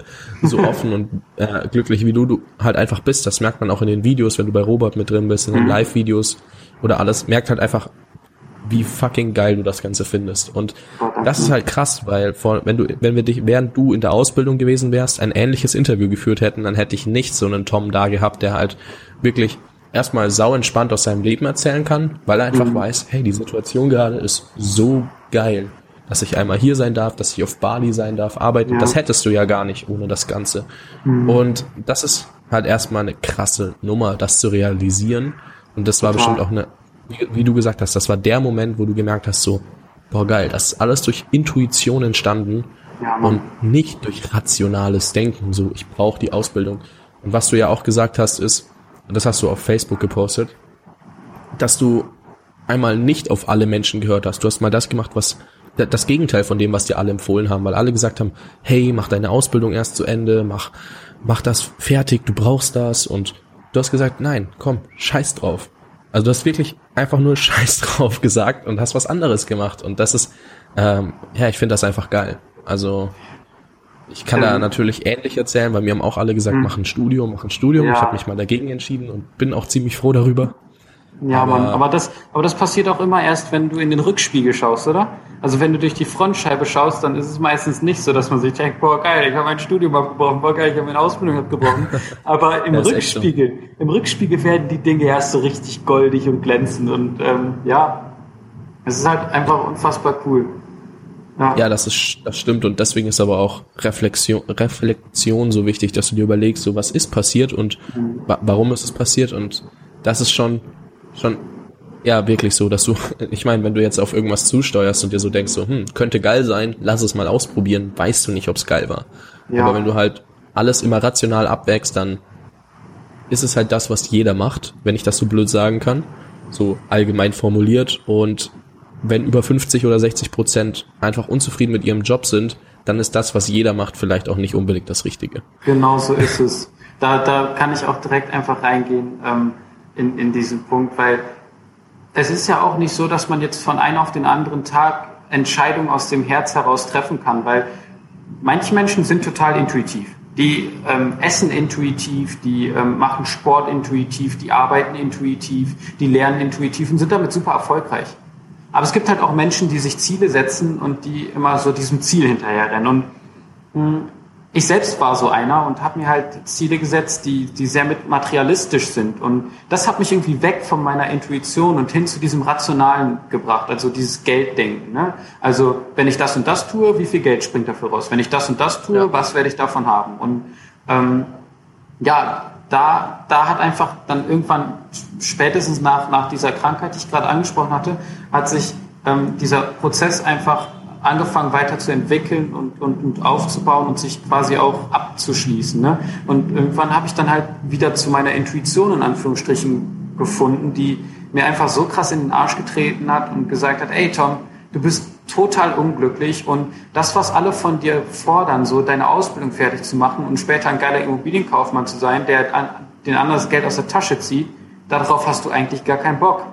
so offen und äh, glücklich wie du du halt einfach bist, das merkt man auch in den Videos, wenn du bei Robert mit drin bist, in den mhm. Live-Videos oder alles, merkt halt einfach, wie fucking geil du das Ganze findest. Und das ist halt krass, weil vor, wenn du, wenn wir dich, während du in der Ausbildung gewesen wärst, ein ähnliches Interview geführt hätten, dann hätte ich nicht so einen Tom da gehabt, der halt wirklich erstmal sau entspannt aus seinem Leben erzählen kann, weil er einfach mhm. weiß, hey, die Situation gerade ist so geil dass ich einmal hier sein darf, dass ich auf Bali sein darf, arbeiten. Ja. Das hättest du ja gar nicht ohne das Ganze. Mhm. Und das ist halt erstmal eine krasse Nummer, das zu realisieren. Und das war Total. bestimmt auch eine, wie, wie, du gesagt hast, das war der Moment, wo du gemerkt hast, so, boah geil, das ist alles durch Intuition entstanden Ja, und nicht durch rationales Denken, so ich brauche die Ausbildung. Und was du ja auch gesagt hast, ist, und das hast du auf Facebook gepostet, dass du einmal nicht auf alle Menschen gehört hast. Du hast mal das gemacht, was das Gegenteil von dem, was dir alle empfohlen haben, weil alle gesagt haben, hey, mach deine Ausbildung erst zu Ende, mach, mach das fertig, du brauchst das und du hast gesagt, nein, komm, scheiß drauf. Also du hast wirklich einfach nur Scheiß drauf gesagt und hast was anderes gemacht und das ist, ähm, ja, ich finde das einfach geil. Also ich kann ähm, da natürlich ähnlich erzählen, weil mir haben auch alle gesagt, hm. mach ein Studium, mach ein Studium. Ja. Ich habe mich mal dagegen entschieden und bin auch ziemlich froh darüber. Ja, aber, Mann, aber das, aber das passiert auch immer erst, wenn du in den Rückspiegel schaust, oder? Also wenn du durch die Frontscheibe schaust, dann ist es meistens nicht so, dass man sich denkt, boah geil, ich habe mein Studium abgebrochen, boah geil, ich habe meine Ausbildung abgebrochen. Aber im Rückspiegel, so. im Rückspiegel werden die Dinge erst so richtig goldig und glänzend und ähm, ja, es ist halt einfach unfassbar cool. Ja. ja, das ist, das stimmt und deswegen ist aber auch Reflexion, Reflexion so wichtig, dass du dir überlegst, so was ist passiert und mhm. wa warum ist es passiert und das ist schon schon ja wirklich so, dass du, ich meine, wenn du jetzt auf irgendwas zusteuerst und dir so denkst, so, hm, könnte geil sein, lass es mal ausprobieren, weißt du nicht, ob es geil war. Ja. Aber wenn du halt alles immer rational abwägst, dann ist es halt das, was jeder macht, wenn ich das so blöd sagen kann, so allgemein formuliert. Und wenn über 50 oder 60 Prozent einfach unzufrieden mit ihrem Job sind, dann ist das, was jeder macht, vielleicht auch nicht unbedingt das Richtige. Genau so ist es. Da, da kann ich auch direkt einfach reingehen. Ähm in, in diesem Punkt, weil es ist ja auch nicht so, dass man jetzt von einem auf den anderen Tag Entscheidungen aus dem Herz heraus treffen kann, weil manche Menschen sind total intuitiv. Die ähm, essen intuitiv, die ähm, machen Sport intuitiv, die arbeiten intuitiv, die lernen intuitiv und sind damit super erfolgreich. Aber es gibt halt auch Menschen, die sich Ziele setzen und die immer so diesem Ziel hinterherrennen. Und mh, hm, ich selbst war so einer und habe mir halt Ziele gesetzt, die, die sehr materialistisch sind. Und das hat mich irgendwie weg von meiner Intuition und hin zu diesem Rationalen gebracht, also dieses Gelddenken. Ne? Also wenn ich das und das tue, wie viel Geld springt dafür raus? Wenn ich das und das tue, ja. was werde ich davon haben? Und ähm, ja, da, da hat einfach dann irgendwann, spätestens nach, nach dieser Krankheit, die ich gerade angesprochen hatte, hat sich ähm, dieser Prozess einfach angefangen weiterzuentwickeln und, und, und aufzubauen und sich quasi auch abzuschließen. Ne? Und irgendwann habe ich dann halt wieder zu meiner Intuition in Anführungsstrichen gefunden, die mir einfach so krass in den Arsch getreten hat und gesagt hat, ey Tom, du bist total unglücklich und das, was alle von dir fordern, so deine Ausbildung fertig zu machen und später ein geiler Immobilienkaufmann zu sein, der den anderen das Geld aus der Tasche zieht, darauf hast du eigentlich gar keinen Bock.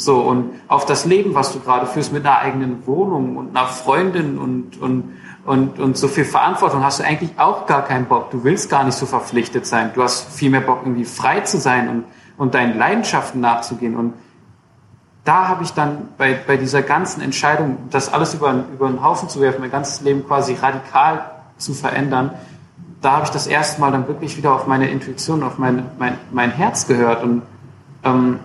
So, und auf das Leben, was du gerade führst mit einer eigenen Wohnung und einer Freundin und, und, und, und so viel Verantwortung hast du eigentlich auch gar keinen Bock. Du willst gar nicht so verpflichtet sein. Du hast viel mehr Bock, irgendwie frei zu sein und, und deinen Leidenschaften nachzugehen. Und da habe ich dann bei, bei dieser ganzen Entscheidung, das alles über, über einen Haufen zu werfen, mein ganzes Leben quasi radikal zu verändern, da habe ich das erste Mal dann wirklich wieder auf meine Intuition, auf mein, mein, mein Herz gehört und ähm,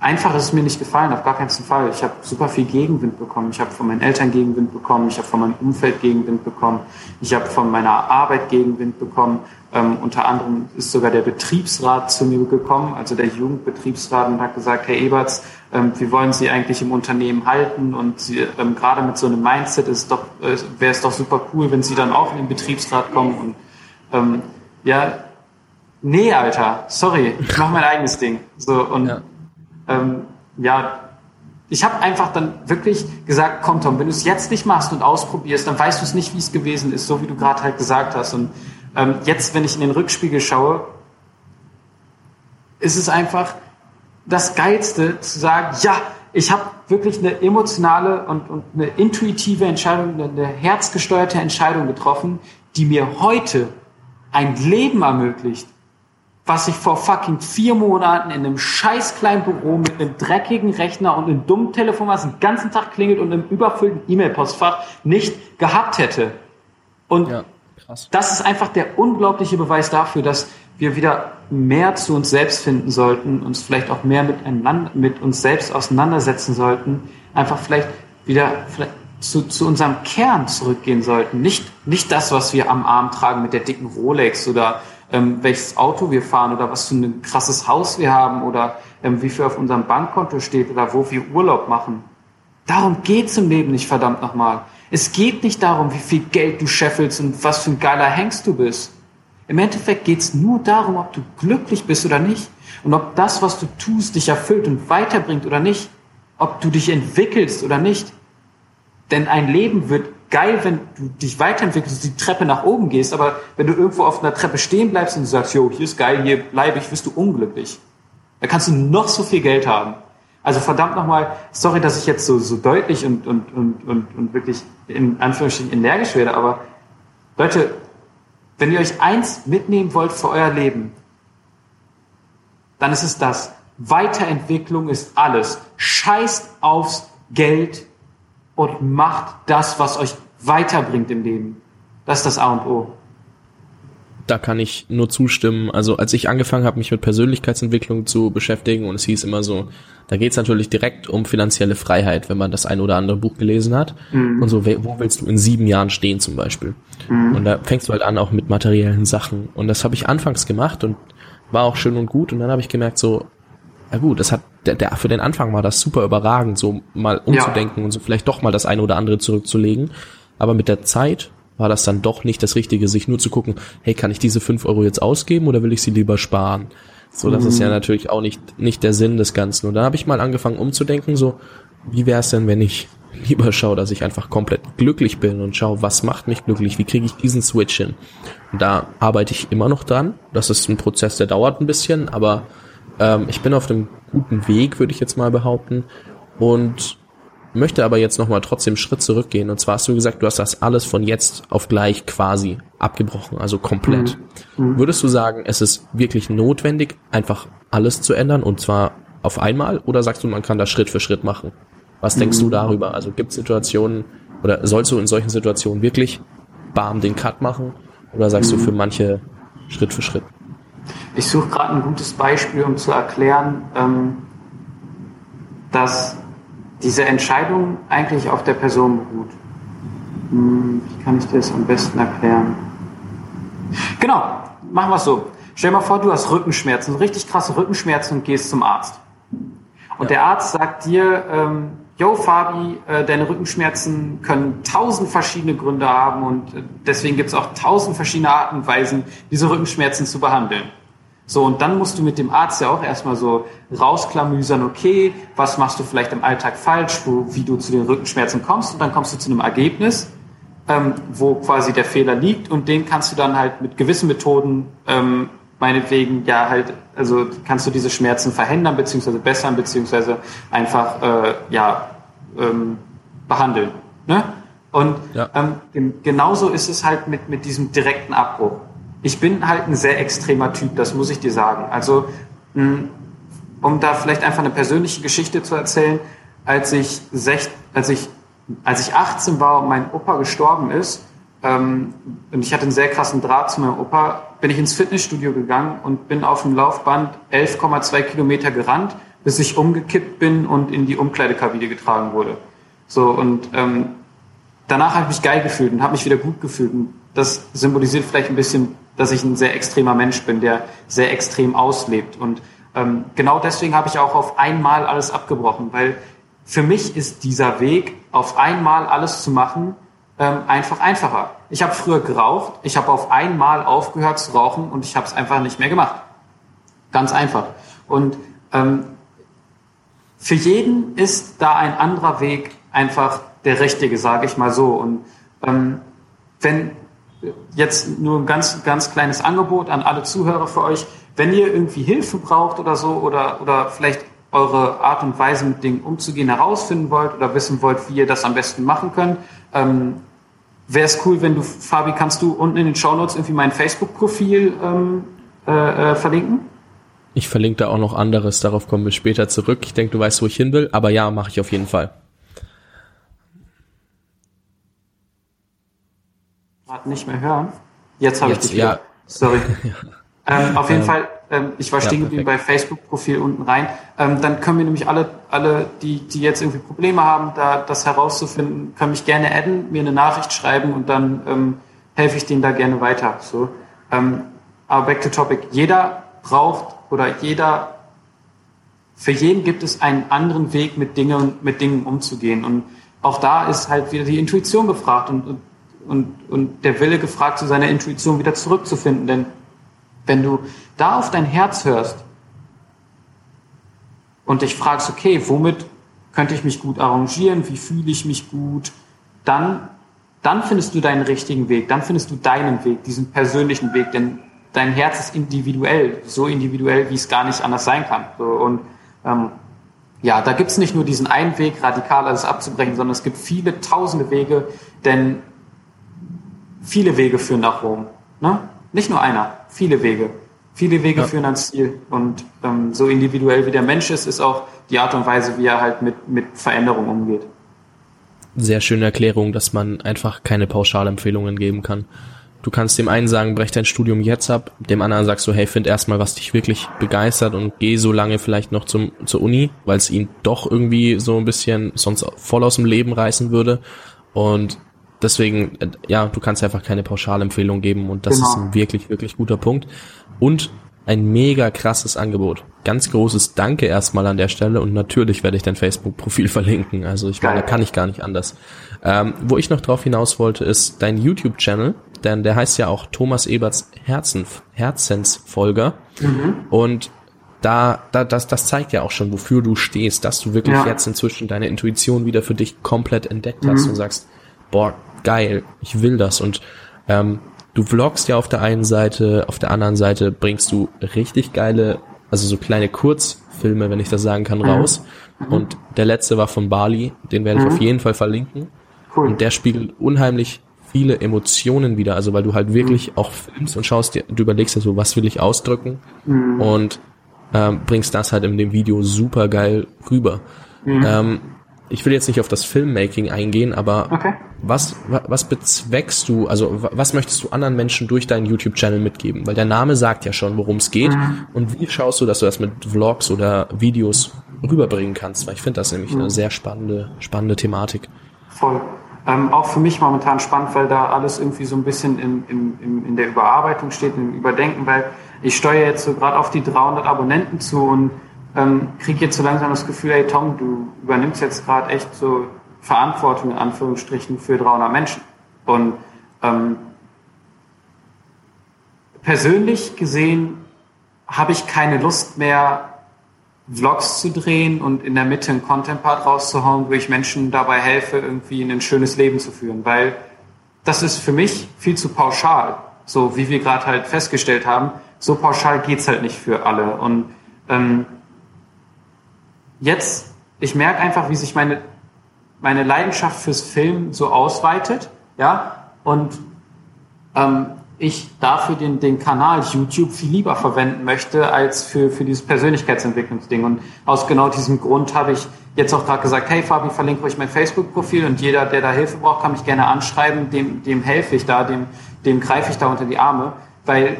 einfach ist es mir nicht gefallen, auf gar keinen Fall. Ich habe super viel Gegenwind bekommen. Ich habe von meinen Eltern Gegenwind bekommen. Ich habe von meinem Umfeld Gegenwind bekommen. Ich habe von meiner Arbeit Gegenwind bekommen. Ähm, unter anderem ist sogar der Betriebsrat zu mir gekommen, also der Jugendbetriebsrat, und hat gesagt, Herr Eberts, ähm, wie wollen Sie eigentlich im Unternehmen halten? Und ähm, gerade mit so einem Mindset äh, wäre es doch super cool, wenn Sie dann auch in den Betriebsrat kommen. Und ähm, ja, nee, Alter, sorry, ich mache mein eigenes Ding. So und ja ähm, ja, ich habe einfach dann wirklich gesagt, komm Tom, wenn du es jetzt nicht machst und ausprobierst, dann weißt du es nicht, wie es gewesen ist, so wie du gerade halt gesagt hast. Und ähm, jetzt, wenn ich in den Rückspiegel schaue, ist es einfach das Geilste zu sagen, ja, ich habe wirklich eine emotionale und, und eine intuitive Entscheidung, eine, eine herzgesteuerte Entscheidung getroffen, die mir heute ein Leben ermöglicht, was ich vor fucking vier Monaten in einem scheiß kleinen Büro mit einem dreckigen Rechner und einem dummen Telefon, was den ganzen Tag klingelt und einem überfüllten E-Mail-Postfach nicht gehabt hätte. Und ja, das ist einfach der unglaubliche Beweis dafür, dass wir wieder mehr zu uns selbst finden sollten, uns vielleicht auch mehr miteinander, mit uns selbst auseinandersetzen sollten, einfach vielleicht wieder vielleicht zu, zu unserem Kern zurückgehen sollten. Nicht, nicht das, was wir am Arm tragen mit der dicken Rolex oder ähm, welches Auto wir fahren oder was für ein krasses Haus wir haben oder ähm, wie viel auf unserem Bankkonto steht oder wo wir Urlaub machen. Darum geht's im Leben nicht, verdammt nochmal. Es geht nicht darum, wie viel Geld du scheffelst und was für ein geiler Hengst du bist. Im Endeffekt geht's nur darum, ob du glücklich bist oder nicht und ob das, was du tust, dich erfüllt und weiterbringt oder nicht, ob du dich entwickelst oder nicht. Denn ein Leben wird geil, wenn du dich weiterentwickelst, die Treppe nach oben gehst, aber wenn du irgendwo auf einer Treppe stehen bleibst und sagst, jo, hier ist geil, hier bleibe ich, wirst du unglücklich. Da kannst du noch so viel Geld haben. Also verdammt nochmal, sorry, dass ich jetzt so, so deutlich und, und, und, und, und wirklich in Anführungsstrichen energisch werde, aber Leute, wenn ihr euch eins mitnehmen wollt für euer Leben, dann ist es das. Weiterentwicklung ist alles. Scheißt aufs Geld und macht das, was euch weiterbringt im Leben. Das ist das A und O da kann ich nur zustimmen. Also als ich angefangen habe, mich mit Persönlichkeitsentwicklung zu beschäftigen und es hieß immer so, da geht es natürlich direkt um finanzielle Freiheit, wenn man das ein oder andere Buch gelesen hat. Mhm. Und so, wo willst du in sieben Jahren stehen zum Beispiel? Mhm. Und da fängst du halt an auch mit materiellen Sachen. Und das habe ich anfangs gemacht und war auch schön und gut. Und dann habe ich gemerkt so, ja gut, das hat der, der für den Anfang war das super überragend, so mal umzudenken ja. und so vielleicht doch mal das eine oder andere zurückzulegen. Aber mit der Zeit war das dann doch nicht das Richtige, sich nur zu gucken, hey, kann ich diese fünf Euro jetzt ausgeben oder will ich sie lieber sparen? So, das mhm. ist ja mhm. natürlich auch nicht, nicht der Sinn des Ganzen. Und da habe ich mal angefangen umzudenken, so, wie wäre es denn, wenn ich lieber schaue, dass ich einfach komplett glücklich bin und schaue, was macht mich glücklich, wie kriege ich diesen Switch hin. Und da arbeite ich immer noch dran. Das ist ein Prozess, der dauert ein bisschen, aber ähm, ich bin auf einem guten Weg, würde ich jetzt mal behaupten. Und möchte aber jetzt nochmal trotzdem einen Schritt zurückgehen. Und zwar hast du gesagt, du hast das alles von jetzt auf gleich quasi abgebrochen, also komplett. Mhm. mhm. Würdest du sagen, es ist wirklich notwendig, einfach alles zu ändern und zwar auf einmal? Oder sagst du, man kann das Schritt für Schritt machen? Was mhm. denkst du mhm. darüber? Also gibt es Situationen oder sollst du in solchen Situationen wirklich bam den Cut machen? Oder sagst mhm. du für manche Schritt für Schritt? Ich suche gerade ein gutes Beispiel, um zu erklären, ähm, dass diese Entscheidung eigentlich auf der Person beruht. Hm, wie kann ich dir das am besten erklären? Genau, machen wir es so. Stell dir mal vor, du hast Rückenschmerzen, richtig krasse Rückenschmerzen und gehst zum Arzt. Und der Arzt sagt dir, ähm, Yo, Fabi, äh, deine Rückenschmerzen können tausend verschiedene Gründe haben und äh, deswegen gibt es auch tausend verschiedene Arten und Weisen, diese Rückenschmerzen zu behandeln. So, und dann musst du mit dem Arzt ja auch erstmal so rausklamüsern, okay, was machst du vielleicht im Alltag falsch, wo, wie du zu den Rückenschmerzen kommst und dann kommst du zu einem Ergebnis, ähm, wo quasi der Fehler liegt und den kannst du dann halt mit gewissen Methoden, ähm, meinetwegen, ja halt, also kannst du diese Schmerzen verhindern, beziehungsweise bessern, beziehungsweise einfach, äh, ja, ähm, behandeln. Ne? Und ja. ähm, genauso ist es halt mit, mit diesem direkten Abbruch ich bin halt ein sehr extremer Typ, das muss ich dir sagen. Also, hm, um da vielleicht einfach eine persönliche Geschichte zu erzählen, als ich, sech, als ich, als ich 18 war und mein Opa gestorben ist, ähm, und ich hatte einen sehr krassen Draht zu meinem Opa, bin ich ins Fitnessstudio gegangen und bin auf dem Laufband 11,2 Kilometer gerannt, bis ich umgekippt bin und in die Umkleidekabine getragen wurde. So, und ähm, danach habe ich mich geil gefühlt und habe mich wieder gut gefühlt. Und das symbolisiert vielleicht ein bisschen dass ich ein sehr extremer Mensch bin, der sehr extrem auslebt. Und ähm, genau deswegen habe ich auch auf einmal alles abgebrochen, weil für mich ist dieser Weg, auf einmal alles zu machen, ähm, einfach einfacher. Ich habe früher geraucht, ich habe auf einmal aufgehört zu rauchen und ich habe es einfach nicht mehr gemacht. Ganz einfach. Und ähm, für jeden ist da ein anderer Weg einfach der richtige, sage ich mal so. Und ähm, wenn jetzt nur ein ganz, ganz kleines Angebot an alle Zuhörer für euch. Wenn ihr irgendwie Hilfe braucht oder so oder, oder vielleicht eure Art und Weise mit Dingen umzugehen herausfinden wollt oder wissen wollt, wie ihr das am besten machen könnt, ähm, wäre es cool, wenn du, Fabi, kannst du unten in den Show Notes irgendwie mein Facebook-Profil ähm, äh, äh, verlinken? Ich verlinke da auch noch anderes, darauf kommen wir später zurück. Ich denke, du weißt, wo ich hin will, aber ja, mache ich auf jeden Fall. Gerade nicht mehr hören. Jetzt habe ich dich wieder. Ja. Sorry. ähm, auf jeden ähm, Fall, ähm, ich war stehen geblieben bei Facebook-Profil unten rein. Ähm, dann können wir nämlich alle, alle, die, die jetzt irgendwie Probleme haben, da das herauszufinden, können mich gerne adden, mir eine Nachricht schreiben und dann ähm, helfe ich denen da gerne weiter. So. Ähm, aber back to topic. Jeder braucht oder jeder für jeden gibt es einen anderen Weg, mit Dingen, mit Dingen umzugehen. Und auch da ist halt wieder die Intuition gefragt und, und, und der Wille gefragt, zu seiner Intuition wieder zurückzufinden. Denn wenn du da auf dein Herz hörst und dich fragst, okay, womit könnte ich mich gut arrangieren, wie fühle ich mich gut, dann, dann findest du deinen richtigen Weg, dann findest du deinen Weg, diesen persönlichen Weg, denn dein Herz ist individuell, so individuell, wie es gar nicht anders sein kann. Und ähm, ja, da gibt's nicht nur diesen einen Weg, radikal alles abzubrechen, sondern es gibt viele tausende Wege, denn viele Wege führen nach Rom. Ne? Nicht nur einer, viele Wege. Viele Wege ja. führen ans Ziel. Und ähm, so individuell wie der Mensch ist, ist auch die Art und Weise, wie er halt mit, mit Veränderung umgeht. Sehr schöne Erklärung, dass man einfach keine Pauschalempfehlungen geben kann. Du kannst dem einen sagen, brech dein Studium jetzt ab, dem anderen sagst du, hey, find erstmal, was dich wirklich begeistert und geh so lange vielleicht noch zum, zur Uni, weil es ihn doch irgendwie so ein bisschen sonst voll aus dem Leben reißen würde. Und deswegen, äh, ja, du kannst einfach keine Pauschalempfehlung geben und das genau. ist ein wirklich, wirklich guter Punkt. Und ein mega krasses Angebot. Ganz großes Danke erstmal an der Stelle und natürlich werde ich dein Facebook-Profil verlinken. Also ich meine, da kann ich gar nicht anders. Ähm, wo ich noch drauf hinaus wollte, ist dein YouTube-Channel denn der heißt ja auch Thomas Eberts Herzen, Herzensfolger. Mhm. Und da, da, das, das zeigt ja auch schon, wofür du stehst, dass du wirklich ja. jetzt inzwischen deine Intuition wieder für dich komplett entdeckt hast mhm. und sagst, boah, geil, ich will das. Und ähm, du vloggst ja auf der einen Seite, auf der anderen Seite bringst du richtig geile, also so kleine Kurzfilme, wenn ich das sagen kann, mhm. raus. Mhm. Und der letzte war von Bali, den werde ich mhm. auf jeden Fall verlinken. Cool. Und der spiegelt unheimlich viele Emotionen wieder, also weil du halt wirklich mhm. auch filmst und schaust dir, du überlegst dir so, was will ich ausdrücken mhm. und ähm, bringst das halt in dem Video super geil rüber. Mhm. Ähm, ich will jetzt nicht auf das Filmmaking eingehen, aber okay. was, was bezweckst du, also was möchtest du anderen Menschen durch deinen YouTube-Channel mitgeben? Weil der Name sagt ja schon, worum es geht. Mhm. Und wie schaust du, dass du das mit Vlogs oder Videos rüberbringen kannst? Weil ich finde das nämlich mhm. eine sehr spannende, spannende Thematik. Voll. Ähm, auch für mich momentan spannend, weil da alles irgendwie so ein bisschen in, in, in der Überarbeitung steht, im Überdenken, weil ich steuere jetzt so gerade auf die 300 Abonnenten zu und ähm, kriege jetzt so langsam das Gefühl, hey Tom, du übernimmst jetzt gerade echt so Verantwortung in Anführungsstrichen für 300 Menschen. Und ähm, persönlich gesehen habe ich keine Lust mehr, Vlogs zu drehen und in der Mitte einen Content-Part rauszuhauen, wo ich Menschen dabei helfe, irgendwie ein schönes Leben zu führen. Weil das ist für mich viel zu pauschal. So wie wir gerade halt festgestellt haben, so pauschal geht's halt nicht für alle. Und ähm, jetzt, ich merke einfach, wie sich meine, meine Leidenschaft fürs Film so ausweitet, ja, und ähm, ich dafür den, den Kanal YouTube viel lieber verwenden möchte als für, für dieses Persönlichkeitsentwicklungsding. Und aus genau diesem Grund habe ich jetzt auch gerade gesagt, hey Fabi, verlinke euch mein Facebook-Profil und jeder, der da Hilfe braucht, kann mich gerne anschreiben, dem, dem helfe ich da, dem, dem greife ich da unter die Arme, weil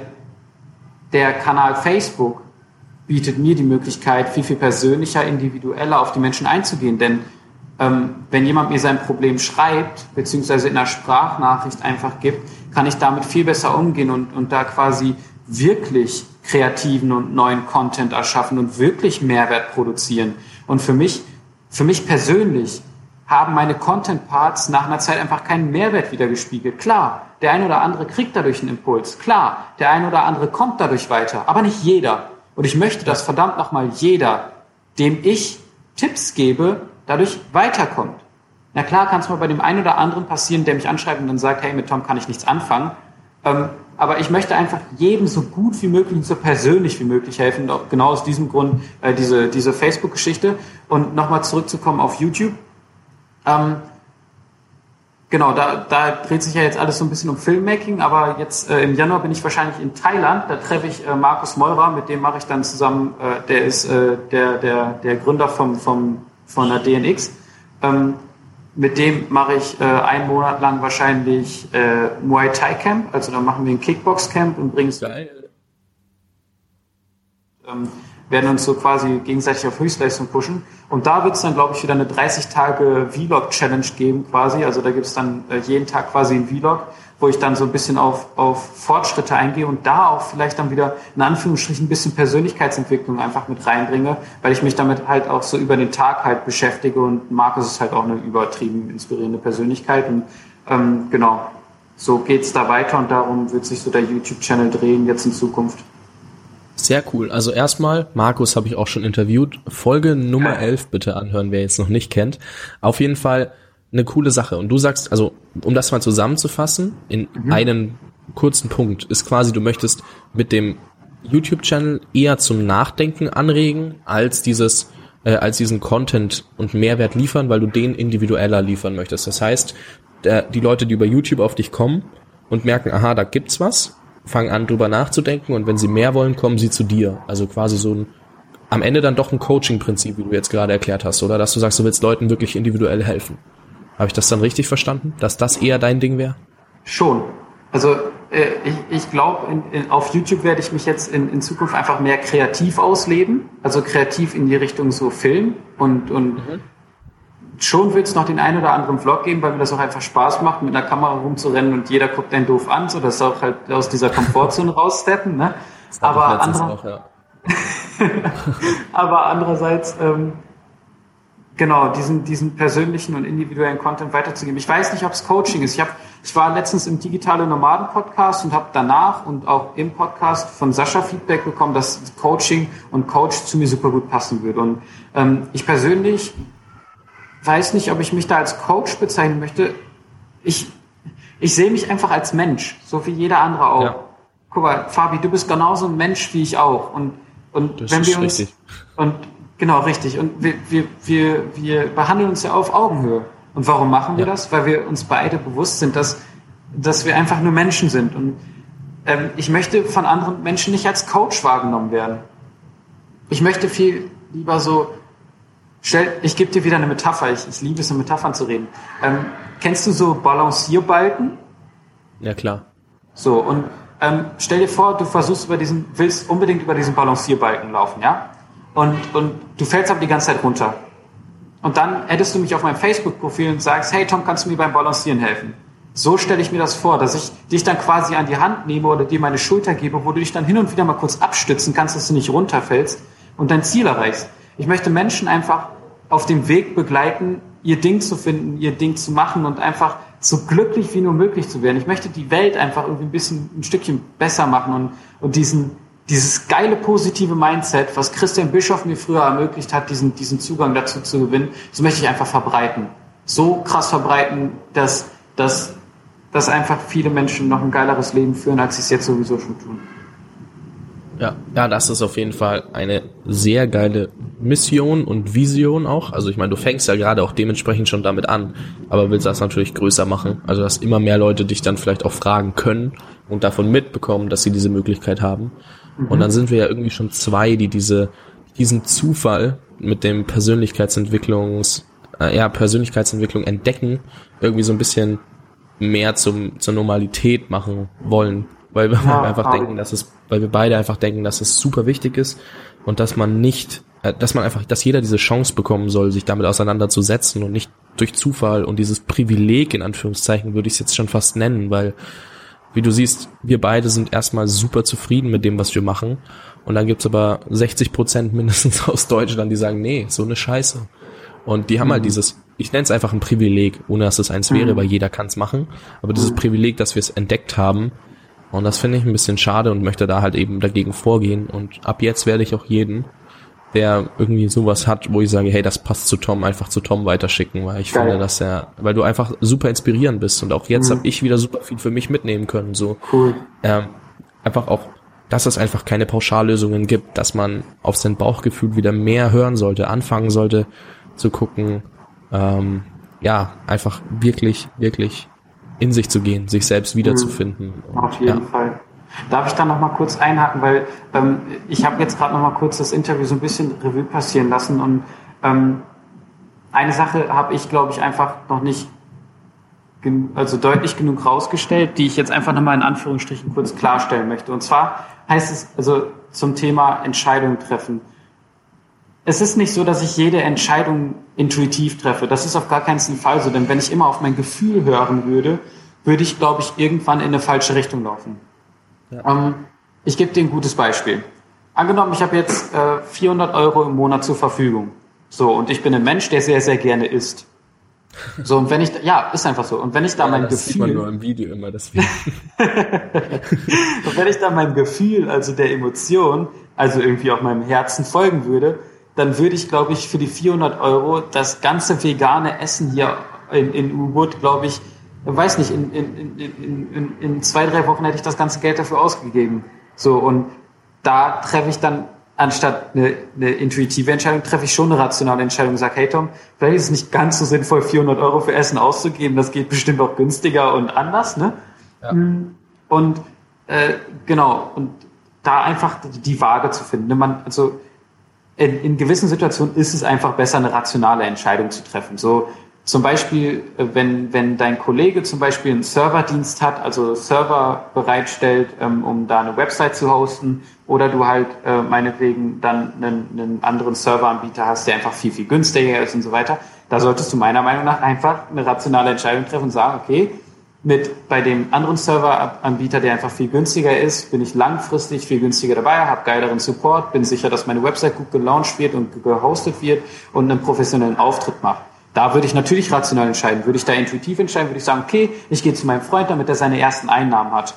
der Kanal Facebook bietet mir die Möglichkeit, viel, viel persönlicher, individueller auf die Menschen einzugehen, denn ähm, wenn jemand mir sein Problem schreibt, beziehungsweise in einer Sprachnachricht einfach gibt, kann ich damit viel besser umgehen und, und da quasi wirklich kreativen und neuen Content erschaffen und wirklich Mehrwert produzieren. Und für mich, für mich persönlich haben meine Content-Parts nach einer Zeit einfach keinen Mehrwert wiedergespiegelt. Klar, der eine oder andere kriegt dadurch einen Impuls. Klar, der eine oder andere kommt dadurch weiter. Aber nicht jeder. Und ich möchte, dass verdammt nochmal jeder, dem ich Tipps gebe, dadurch weiterkommt. Na klar kann es mal bei dem einen oder anderen passieren, der mich anschreibt und dann sagt, hey, mit Tom kann ich nichts anfangen. Ähm, aber ich möchte einfach jedem so gut wie möglich und so persönlich wie möglich helfen. Genau aus diesem Grund äh, diese, diese Facebook-Geschichte. Und nochmal zurückzukommen auf YouTube. Ähm, genau, da, da dreht sich ja jetzt alles so ein bisschen um Filmmaking, aber jetzt äh, im Januar bin ich wahrscheinlich in Thailand. Da treffe ich äh, Markus Meurer, mit dem mache ich dann zusammen, äh, der ist äh, der, der, der Gründer vom, vom von der DNX. Ähm, mit dem mache ich äh, einen Monat lang wahrscheinlich äh, Muay Thai Camp. Also da machen wir ein Kickbox Camp und bringen es. Ähm, werden uns so quasi gegenseitig auf Höchstleistung pushen. Und da wird es dann, glaube ich, wieder eine 30 Tage Vlog-Challenge geben quasi. Also da gibt es dann äh, jeden Tag quasi ein Vlog, wo ich dann so ein bisschen auf, auf Fortschritte eingehe und da auch vielleicht dann wieder in Anführungsstrichen ein bisschen Persönlichkeitsentwicklung einfach mit reinbringe, weil ich mich damit halt auch so über den Tag halt beschäftige und Markus ist halt auch eine übertrieben inspirierende Persönlichkeit und ähm, genau, so geht's da weiter und darum wird sich so der YouTube-Channel drehen jetzt in Zukunft. Sehr cool. Also erstmal, Markus habe ich auch schon interviewt. Folge Nummer 11 bitte anhören, wer jetzt noch nicht kennt. Auf jeden Fall eine coole Sache. Und du sagst, also um das mal zusammenzufassen, in mhm. einen kurzen Punkt, ist quasi, du möchtest mit dem YouTube-Channel eher zum Nachdenken anregen, als dieses, äh, als diesen Content und Mehrwert liefern, weil du den individueller liefern möchtest. Das heißt, der, die Leute, die über YouTube auf dich kommen und merken, aha, da gibt's was, fangen an, drüber nachzudenken und wenn sie mehr wollen, kommen sie zu dir. Also quasi so ein, am Ende dann doch ein Coaching-Prinzip, wie du jetzt gerade erklärt hast, oder? Dass du sagst, du willst Leuten wirklich individuell helfen. Habe ich das dann richtig verstanden? Dass das eher dein Ding wäre? Schon. Also äh, ich, ich glaube, auf YouTube werde ich mich jetzt in, in Zukunft einfach mehr kreativ ausleben. Also kreativ in die Richtung so Film und, und mhm schon wird es noch den einen oder anderen Vlog geben, weil mir das auch einfach Spaß macht, mit einer Kamera rumzurennen und jeder guckt einen doof an, so dass auch halt aus dieser Komfortzone raussteppen. Ne? Aber, andere, auch, ja. aber andererseits, ähm, genau, diesen, diesen persönlichen und individuellen Content weiterzugeben. Ich weiß nicht, ob es Coaching ist. Ich, hab, ich war letztens im Digitale Nomaden Podcast und habe danach und auch im Podcast von Sascha Feedback bekommen, dass Coaching und Coach zu mir super gut passen würde. Und ähm, ich persönlich weiß nicht, ob ich mich da als Coach bezeichnen möchte. Ich, ich sehe mich einfach als Mensch, so wie jeder andere auch. Ja. Guck mal, Fabi, du bist genauso ein Mensch wie ich auch. Und, und das wenn wir uns, richtig. und genau, richtig. Und wir, wir, wir, wir behandeln uns ja auf Augenhöhe. Und warum machen wir ja. das? Weil wir uns beide bewusst sind, dass, dass wir einfach nur Menschen sind. Und ähm, ich möchte von anderen Menschen nicht als Coach wahrgenommen werden. Ich möchte viel lieber so Stell, ich gebe dir wieder eine Metapher. Ich, ich liebe es, in Metaphern zu reden. Ähm, kennst du so Balancierbalken? Ja, klar. So, und ähm, stell dir vor, du versuchst über diesen, willst unbedingt über diesen Balancierbalken laufen, ja? Und, und du fällst aber die ganze Zeit runter. Und dann hättest du mich auf meinem Facebook-Profil und sagst, hey Tom, kannst du mir beim Balancieren helfen? So stelle ich mir das vor, dass ich dich dann quasi an die Hand nehme oder dir meine Schulter gebe, wo du dich dann hin und wieder mal kurz abstützen kannst, dass du nicht runterfällst und dein Ziel erreichst. Ich möchte Menschen einfach auf dem Weg begleiten, ihr Ding zu finden, ihr Ding zu machen und einfach so glücklich wie nur möglich zu werden. Ich möchte die Welt einfach irgendwie ein bisschen, ein Stückchen besser machen und, und diesen, dieses geile positive Mindset, was Christian Bischoff mir früher ermöglicht hat, diesen, diesen Zugang dazu zu gewinnen, das möchte ich einfach verbreiten. So krass verbreiten, dass, dass, dass einfach viele Menschen noch ein geileres Leben führen, als sie es jetzt sowieso schon tun. Ja, ja, das ist auf jeden Fall eine sehr geile Mission und Vision auch. Also ich meine, du fängst ja gerade auch dementsprechend schon damit an, aber willst das natürlich größer machen. Also dass immer mehr Leute dich dann vielleicht auch fragen können und davon mitbekommen, dass sie diese Möglichkeit haben. Mhm. Und dann sind wir ja irgendwie schon zwei, die diese, diesen Zufall mit dem Persönlichkeitsentwicklungs, äh, ja, Persönlichkeitsentwicklung entdecken, irgendwie so ein bisschen mehr zum, zur Normalität machen wollen weil wir ja, einfach denken, dass es, weil wir beide einfach denken, dass es super wichtig ist und dass man nicht, äh, dass man einfach, dass jeder diese Chance bekommen soll, sich damit auseinanderzusetzen und nicht durch Zufall und dieses Privileg in Anführungszeichen würde ich es jetzt schon fast nennen, weil wie du siehst, wir beide sind erstmal super zufrieden mit dem, was wir machen. Und dann gibt's aber 60 Prozent mindestens aus Deutschland, die sagen, nee, so eine Scheiße. Und die haben halt mhm. halt dieses, ich nenne es einfach ein Privileg, ohne dass es eins wäre, mhm. weil jeder kann's machen. Aber dieses mhm. Privileg, dass wir es entdeckt haben, und das finde ich ein bisschen schade und möchte da halt eben dagegen vorgehen. Und ab jetzt werde ich auch jeden, der irgendwie sowas hat, wo ich sage, hey, das passt zu Tom, einfach zu Tom weiterschicken, weil ich Geil. finde, dass er, weil du einfach super inspirierend bist und auch jetzt mhm. habe ich wieder super viel für mich mitnehmen können. So cool. Ähm, einfach auch, dass es einfach keine Pauschallösungen gibt, dass man auf sein Bauchgefühl wieder mehr hören sollte, anfangen sollte zu gucken, ähm, ja, einfach wirklich, wirklich in sich zu gehen, sich selbst wiederzufinden. Mhm. Auf jeden ja. Fall. Darf ich da noch mal kurz einhaken, weil ähm, ich habe jetzt gerade noch mal kurz das Interview so ein bisschen Revue passieren lassen und ähm, eine Sache habe ich, glaube ich, einfach noch nicht also deutlich genug rausgestellt, die ich jetzt einfach nochmal in Anführungsstrichen kurz klarstellen möchte. Und zwar heißt es also zum Thema Entscheidung treffen es ist nicht so, dass ich jede Entscheidung intuitiv treffe. Das ist auf gar keinen Fall so, denn wenn ich immer auf mein Gefühl hören würde, würde ich, glaube ich, irgendwann in eine falsche Richtung laufen. Ja. Ähm, ich gebe dir ein gutes Beispiel. Angenommen, ich habe jetzt äh, 400 Euro im Monat zur Verfügung. So, und ich bin ein Mensch, der sehr, sehr gerne isst. So, und wenn ich, ja, ist einfach so. Und wenn ich da ja, mein das Gefühl. Sieht man nur im Video immer, deswegen. und wenn ich da mein Gefühl, also der Emotion, also irgendwie auch meinem Herzen folgen würde, dann würde ich, glaube ich, für die 400 Euro das ganze vegane Essen hier in, in U-Boot, glaube ich, weiß nicht, in, in, in, in, in zwei, drei Wochen hätte ich das ganze Geld dafür ausgegeben. So, und da treffe ich dann anstatt eine, eine intuitive Entscheidung, treffe ich schon eine rationale Entscheidung und sage, hey Tom, vielleicht ist es nicht ganz so sinnvoll, 400 Euro für Essen auszugeben, das geht bestimmt auch günstiger und anders, ne? Ja. Mm. Und äh, genau, und da einfach die Waage zu finden. Ne? Man, also in, in gewissen Situationen ist es einfach besser, eine rationale Entscheidung zu treffen. So zum Beispiel, äh, wenn, wenn dein Kollege zum Beispiel einen Serverdienst hat, also Server bereitstellt, ähm, um da eine Website zu hosten, oder du halt äh, meinetwegen dann einen, einen anderen Serveranbieter hast, der einfach viel, viel günstiger ist und so weiter, da solltest du meiner Meinung nach einfach eine rationale Entscheidung treffen und sagen, okay, mit bei dem anderen Serveranbieter, der einfach viel günstiger ist, bin ich langfristig viel günstiger dabei, habe geileren Support, bin sicher, dass meine Website gut gelauncht wird und gehostet wird und einen professionellen Auftritt macht. Da würde ich natürlich rational entscheiden. Würde ich da intuitiv entscheiden, würde ich sagen, okay, ich gehe zu meinem Freund, damit er seine ersten Einnahmen hat.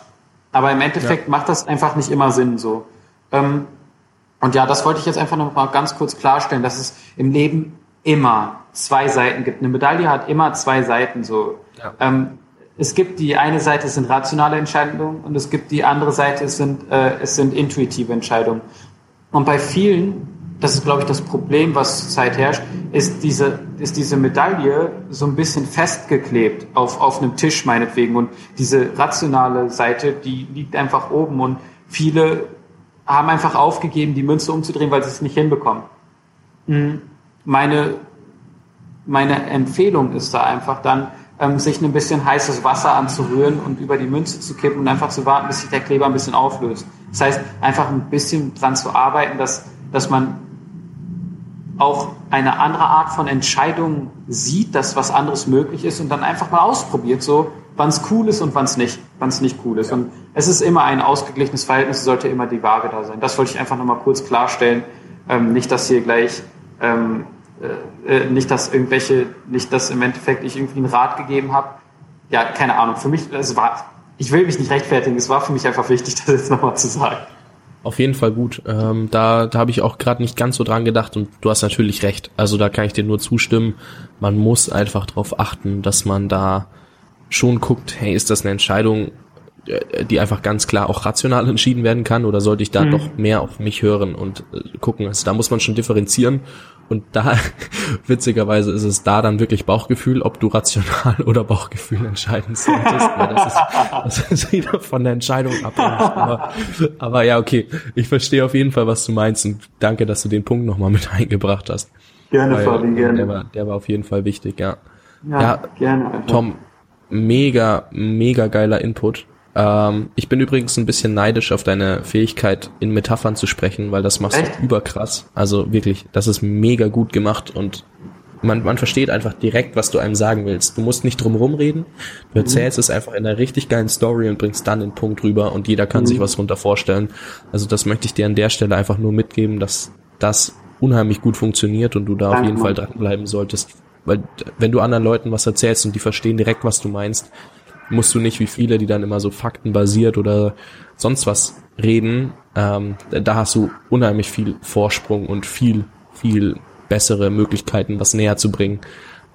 Aber im Endeffekt ja. macht das einfach nicht immer Sinn so. Ähm, und ja, das wollte ich jetzt einfach noch mal ganz kurz klarstellen, dass es im Leben immer zwei Seiten gibt. Eine Medaille hat immer zwei Seiten so. Ja. Ähm, es gibt die eine Seite sind rationale Entscheidungen und es gibt die andere Seite es sind äh, es sind intuitive Entscheidungen. Und bei vielen das ist, glaube ich, das Problem, was zurzeit herrscht, ist diese, ist diese Medaille so ein bisschen festgeklebt auf, auf einem Tisch meinetwegen. Und diese rationale Seite, die liegt einfach oben. Und viele haben einfach aufgegeben, die Münze umzudrehen, weil sie es nicht hinbekommen. Mhm. Meine, meine Empfehlung ist da einfach dann, ähm, sich ein bisschen heißes Wasser anzurühren und über die Münze zu kippen und einfach zu warten, bis sich der Kleber ein bisschen auflöst. Das heißt, einfach ein bisschen dran zu arbeiten, dass, dass man auch eine andere Art von Entscheidung sieht, dass was anderes möglich ist und dann einfach mal ausprobiert, so wann es cool ist und wann es nicht, wann es nicht cool ist. Ja. Und es ist immer ein ausgeglichenes Verhältnis, sollte immer die Waage da sein. Das wollte ich einfach nochmal kurz klarstellen. Ähm, nicht, dass hier gleich ähm, äh, äh, nicht, dass irgendwelche, nicht, dass im Endeffekt ich irgendwie einen Rat gegeben habe. Ja, keine Ahnung. Für mich, es war, ich will mich nicht rechtfertigen. Es war für mich einfach wichtig, das jetzt nochmal zu sagen. Auf jeden Fall gut. Ähm, da da habe ich auch gerade nicht ganz so dran gedacht und du hast natürlich recht. Also da kann ich dir nur zustimmen. Man muss einfach darauf achten, dass man da schon guckt, hey, ist das eine Entscheidung, die einfach ganz klar auch rational entschieden werden kann oder sollte ich da mhm. doch mehr auf mich hören und äh, gucken. Also da muss man schon differenzieren und da, witzigerweise ist es da dann wirklich Bauchgefühl, ob du rational oder Bauchgefühl entscheiden solltest. Ja, das, ist, das ist wieder von der Entscheidung abhängig. Aber, aber ja, okay. Ich verstehe auf jeden Fall, was du meinst und danke, dass du den Punkt nochmal mit eingebracht hast. Gerne, Weil, Fabi, gerne. Der war, der war auf jeden Fall wichtig, ja. Ja, ja gerne. Einfach. Tom, mega, mega geiler Input. Ähm, ich bin übrigens ein bisschen neidisch auf deine Fähigkeit, in Metaphern zu sprechen, weil das machst Echt? du überkrass. Also wirklich, das ist mega gut gemacht und man, man versteht einfach direkt, was du einem sagen willst. Du musst nicht drum reden. Du mhm. erzählst mhm. es einfach in einer richtig geilen Story und bringst dann den Punkt rüber und jeder kann mhm. sich was runter vorstellen. Also das möchte ich dir an der Stelle einfach nur mitgeben, dass das unheimlich gut funktioniert und du da Danke, auf jeden Fall dranbleiben solltest. Weil wenn du anderen Leuten was erzählst und die verstehen direkt, was du meinst, musst du nicht wie viele, die dann immer so faktenbasiert oder sonst was reden. Ähm, da hast du unheimlich viel Vorsprung und viel, viel bessere Möglichkeiten, was näher zu bringen.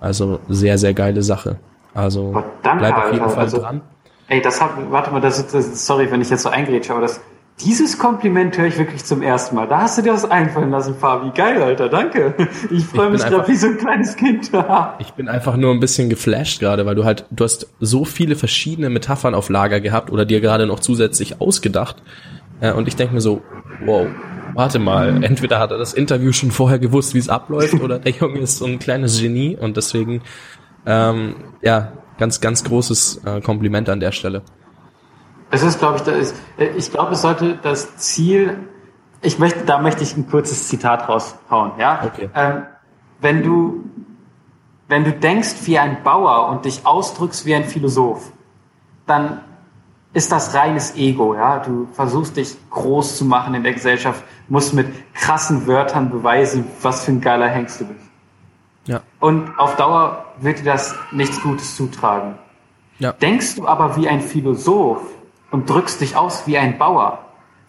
Also sehr, sehr geile Sache. Also Verdammt, bleib auf jeden Alter, Fall also, dran. Ey, das hat, warte mal, das ist, das, sorry, wenn ich jetzt so eingrätsche, aber das, dieses Kompliment höre ich wirklich zum ersten Mal. Da hast du dir was einfallen lassen, Fabi. Geil, Alter, danke. Ich freue mich gerade wie so ein kleines Kind. ich bin einfach nur ein bisschen geflasht gerade, weil du halt, du hast so viele verschiedene Metaphern auf Lager gehabt oder dir gerade noch zusätzlich ausgedacht. und ich denke mir so, wow, warte mal, entweder hat er das Interview schon vorher gewusst, wie es abläuft, oder der Junge ist so ein kleines Genie und deswegen, ähm, ja, ganz, ganz großes äh, Kompliment an der Stelle. Es ist, glaube ich, da ist, äh, ich glaube, es sollte das Ziel, ich möchte, da möchte ich ein kurzes Zitat raushauen, ja. Okay. Ähm, wenn du, wenn du denkst wie ein Bauer und dich ausdrückst wie ein Philosoph, dann ist das reines Ego, ja. Du versuchst dich groß zu machen in der Gesellschaft, musst mit krassen Wörtern beweisen, was für ein geiler Hengst du bist. Ja. Und auf Dauer wird dir das nichts Gutes zutragen. Ja. Denkst du aber wie ein Philosoph und drückst dich aus wie ein Bauer,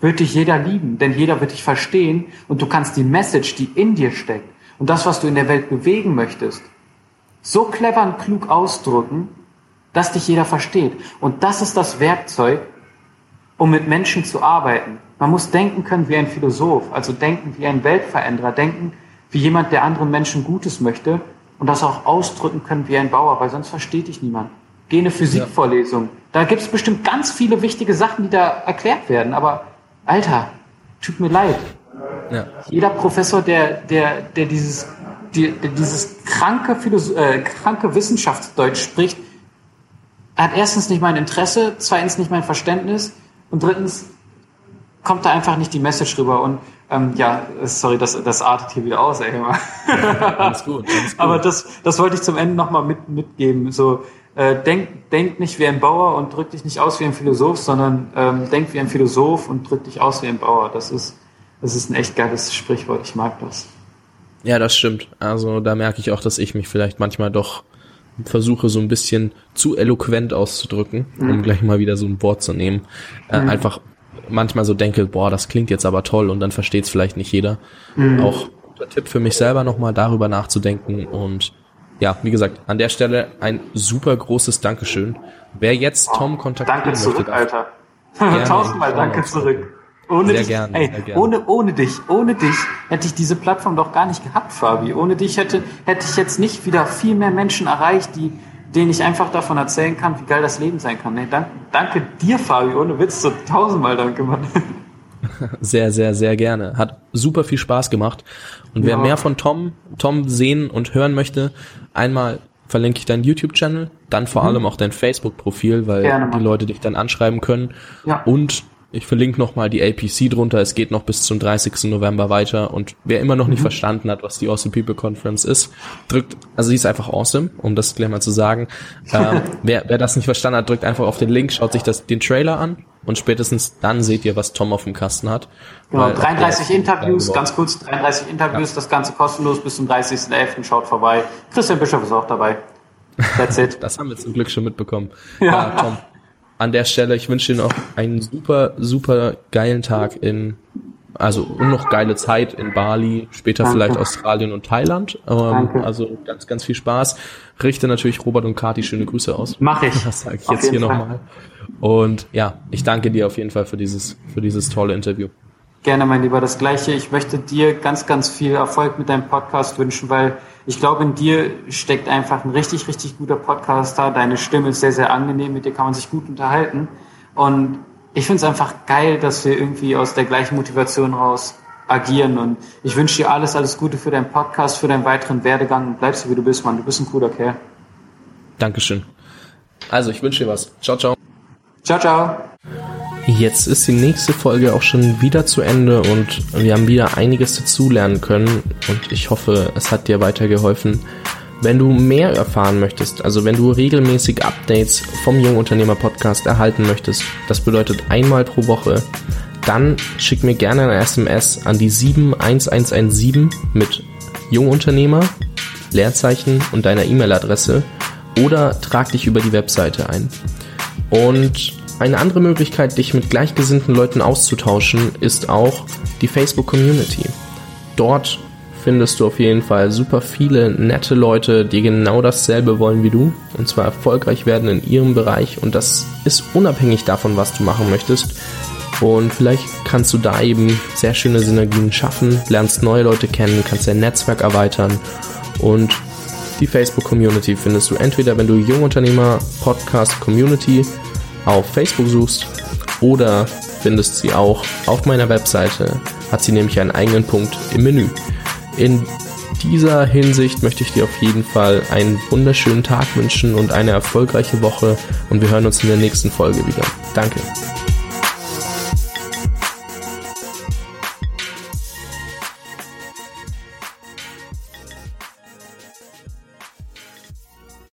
wird dich jeder lieben, denn jeder wird dich verstehen und du kannst die Message, die in dir steckt und das, was du in der Welt bewegen möchtest, so clever und klug ausdrücken, dass dich jeder versteht. Und das ist das Werkzeug, um mit Menschen zu arbeiten. Man muss denken können wie ein Philosoph, also denken wie ein Weltveränderer, denken wie jemand, der anderen Menschen Gutes möchte und das auch ausdrücken können wie ein Bauer, weil sonst versteht dich niemand. Geh eine Physikvorlesung. Ja. Da gibt es bestimmt ganz viele wichtige Sachen, die da erklärt werden, aber Alter, tut mir leid. Ja. Jeder Professor, der, der, der dieses, die, der dieses kranke, Philosoph äh, kranke Wissenschaftsdeutsch spricht, hat erstens nicht mein Interesse, zweitens nicht mein Verständnis und drittens kommt da einfach nicht die Message rüber. Und ähm, ja, sorry, das, das artet hier wieder aus, ey. alles gut, alles gut. Aber das, das wollte ich zum Ende nochmal mit, mitgeben. So, äh, denk, denk nicht wie ein Bauer und drück dich nicht aus wie ein Philosoph, sondern ähm, denk wie ein Philosoph und drück dich aus wie ein Bauer. Das ist, das ist ein echt geiles Sprichwort. Ich mag das. Ja, das stimmt. Also da merke ich auch, dass ich mich vielleicht manchmal doch versuche so ein bisschen zu eloquent auszudrücken, mhm. um gleich mal wieder so ein Wort zu nehmen. Äh, mhm. Einfach manchmal so denke, boah, das klingt jetzt aber toll und dann versteht es vielleicht nicht jeder. Mhm. Auch der Tipp für mich selber nochmal darüber nachzudenken und ja, wie gesagt, an der Stelle ein super großes Dankeschön. Wer jetzt Tom kontaktieren danke zurück, möchte, Alter. Tausendmal danke zurück. Ohne sehr dich, gern, ey, sehr ohne, ohne dich, ohne dich hätte ich diese Plattform doch gar nicht gehabt, Fabi. Ohne dich hätte, hätte ich jetzt nicht wieder viel mehr Menschen erreicht, die, denen ich einfach davon erzählen kann, wie geil das Leben sein kann. Nee, danke, danke dir, Fabi. Ohne Witz, so tausendmal danke, Mann. Sehr, sehr, sehr gerne. Hat super viel Spaß gemacht. Und wer ja. mehr von Tom, Tom sehen und hören möchte, einmal verlinke ich deinen YouTube-Channel, dann vor mhm. allem auch dein Facebook-Profil, weil Gerne, die Leute dich dann anschreiben können. Ja. Und ich verlinke nochmal die APC drunter. Es geht noch bis zum 30. November weiter. Und wer immer noch nicht mhm. verstanden hat, was die Awesome People Conference ist, drückt, also sie ist einfach awesome, um das gleich mal zu sagen. ähm, wer, wer das nicht verstanden hat, drückt einfach auf den Link, schaut sich das, den Trailer an und spätestens dann seht ihr, was Tom auf dem Kasten hat. Genau, 33 Interviews, ganz kurz, 33 Interviews, ja. das Ganze kostenlos bis zum 30.11. Schaut vorbei. Christian Bischof ist auch dabei. That's it. das haben wir zum Glück schon mitbekommen. Ja, ja Tom an der Stelle, ich wünsche dir noch einen super, super geilen Tag in, also und noch geile Zeit in Bali, später Danke. vielleicht Australien und Thailand. Ähm, also ganz, ganz viel Spaß. Richte natürlich Robert und Kati schöne Grüße aus. Mach ich. Das sage ich auf jetzt hier nochmal. Und ja, ich danke dir auf jeden Fall für dieses, für dieses tolle Interview. Gerne, mein Lieber, das Gleiche. Ich möchte dir ganz, ganz viel Erfolg mit deinem Podcast wünschen, weil ich glaube, in dir steckt einfach ein richtig, richtig guter Podcaster. Deine Stimme ist sehr, sehr angenehm, mit dir kann man sich gut unterhalten. Und ich finde es einfach geil, dass wir irgendwie aus der gleichen Motivation raus agieren. Und ich wünsche dir alles, alles Gute für deinen Podcast, für deinen weiteren Werdegang bleibst so, wie du bist, Mann. Du bist ein cooler Kerl. Dankeschön. Also, ich wünsche dir was. Ciao, ciao. Ciao, ciao. Jetzt ist die nächste Folge auch schon wieder zu Ende und wir haben wieder einiges dazulernen können und ich hoffe, es hat dir weitergeholfen. Wenn du mehr erfahren möchtest, also wenn du regelmäßig Updates vom Jungunternehmer Podcast erhalten möchtest, das bedeutet einmal pro Woche, dann schick mir gerne eine SMS an die 71117 mit Jungunternehmer, Leerzeichen und deiner E-Mail-Adresse oder trag dich über die Webseite ein. Und eine andere Möglichkeit, dich mit gleichgesinnten Leuten auszutauschen, ist auch die Facebook Community. Dort findest du auf jeden Fall super viele nette Leute, die genau dasselbe wollen wie du und zwar erfolgreich werden in ihrem Bereich und das ist unabhängig davon, was du machen möchtest. Und vielleicht kannst du da eben sehr schöne Synergien schaffen, lernst neue Leute kennen, kannst dein Netzwerk erweitern und die Facebook Community findest du entweder, wenn du Jungunternehmer Podcast Community auf Facebook suchst oder findest sie auch auf meiner Webseite, hat sie nämlich einen eigenen Punkt im Menü. In dieser Hinsicht möchte ich dir auf jeden Fall einen wunderschönen Tag wünschen und eine erfolgreiche Woche und wir hören uns in der nächsten Folge wieder. Danke.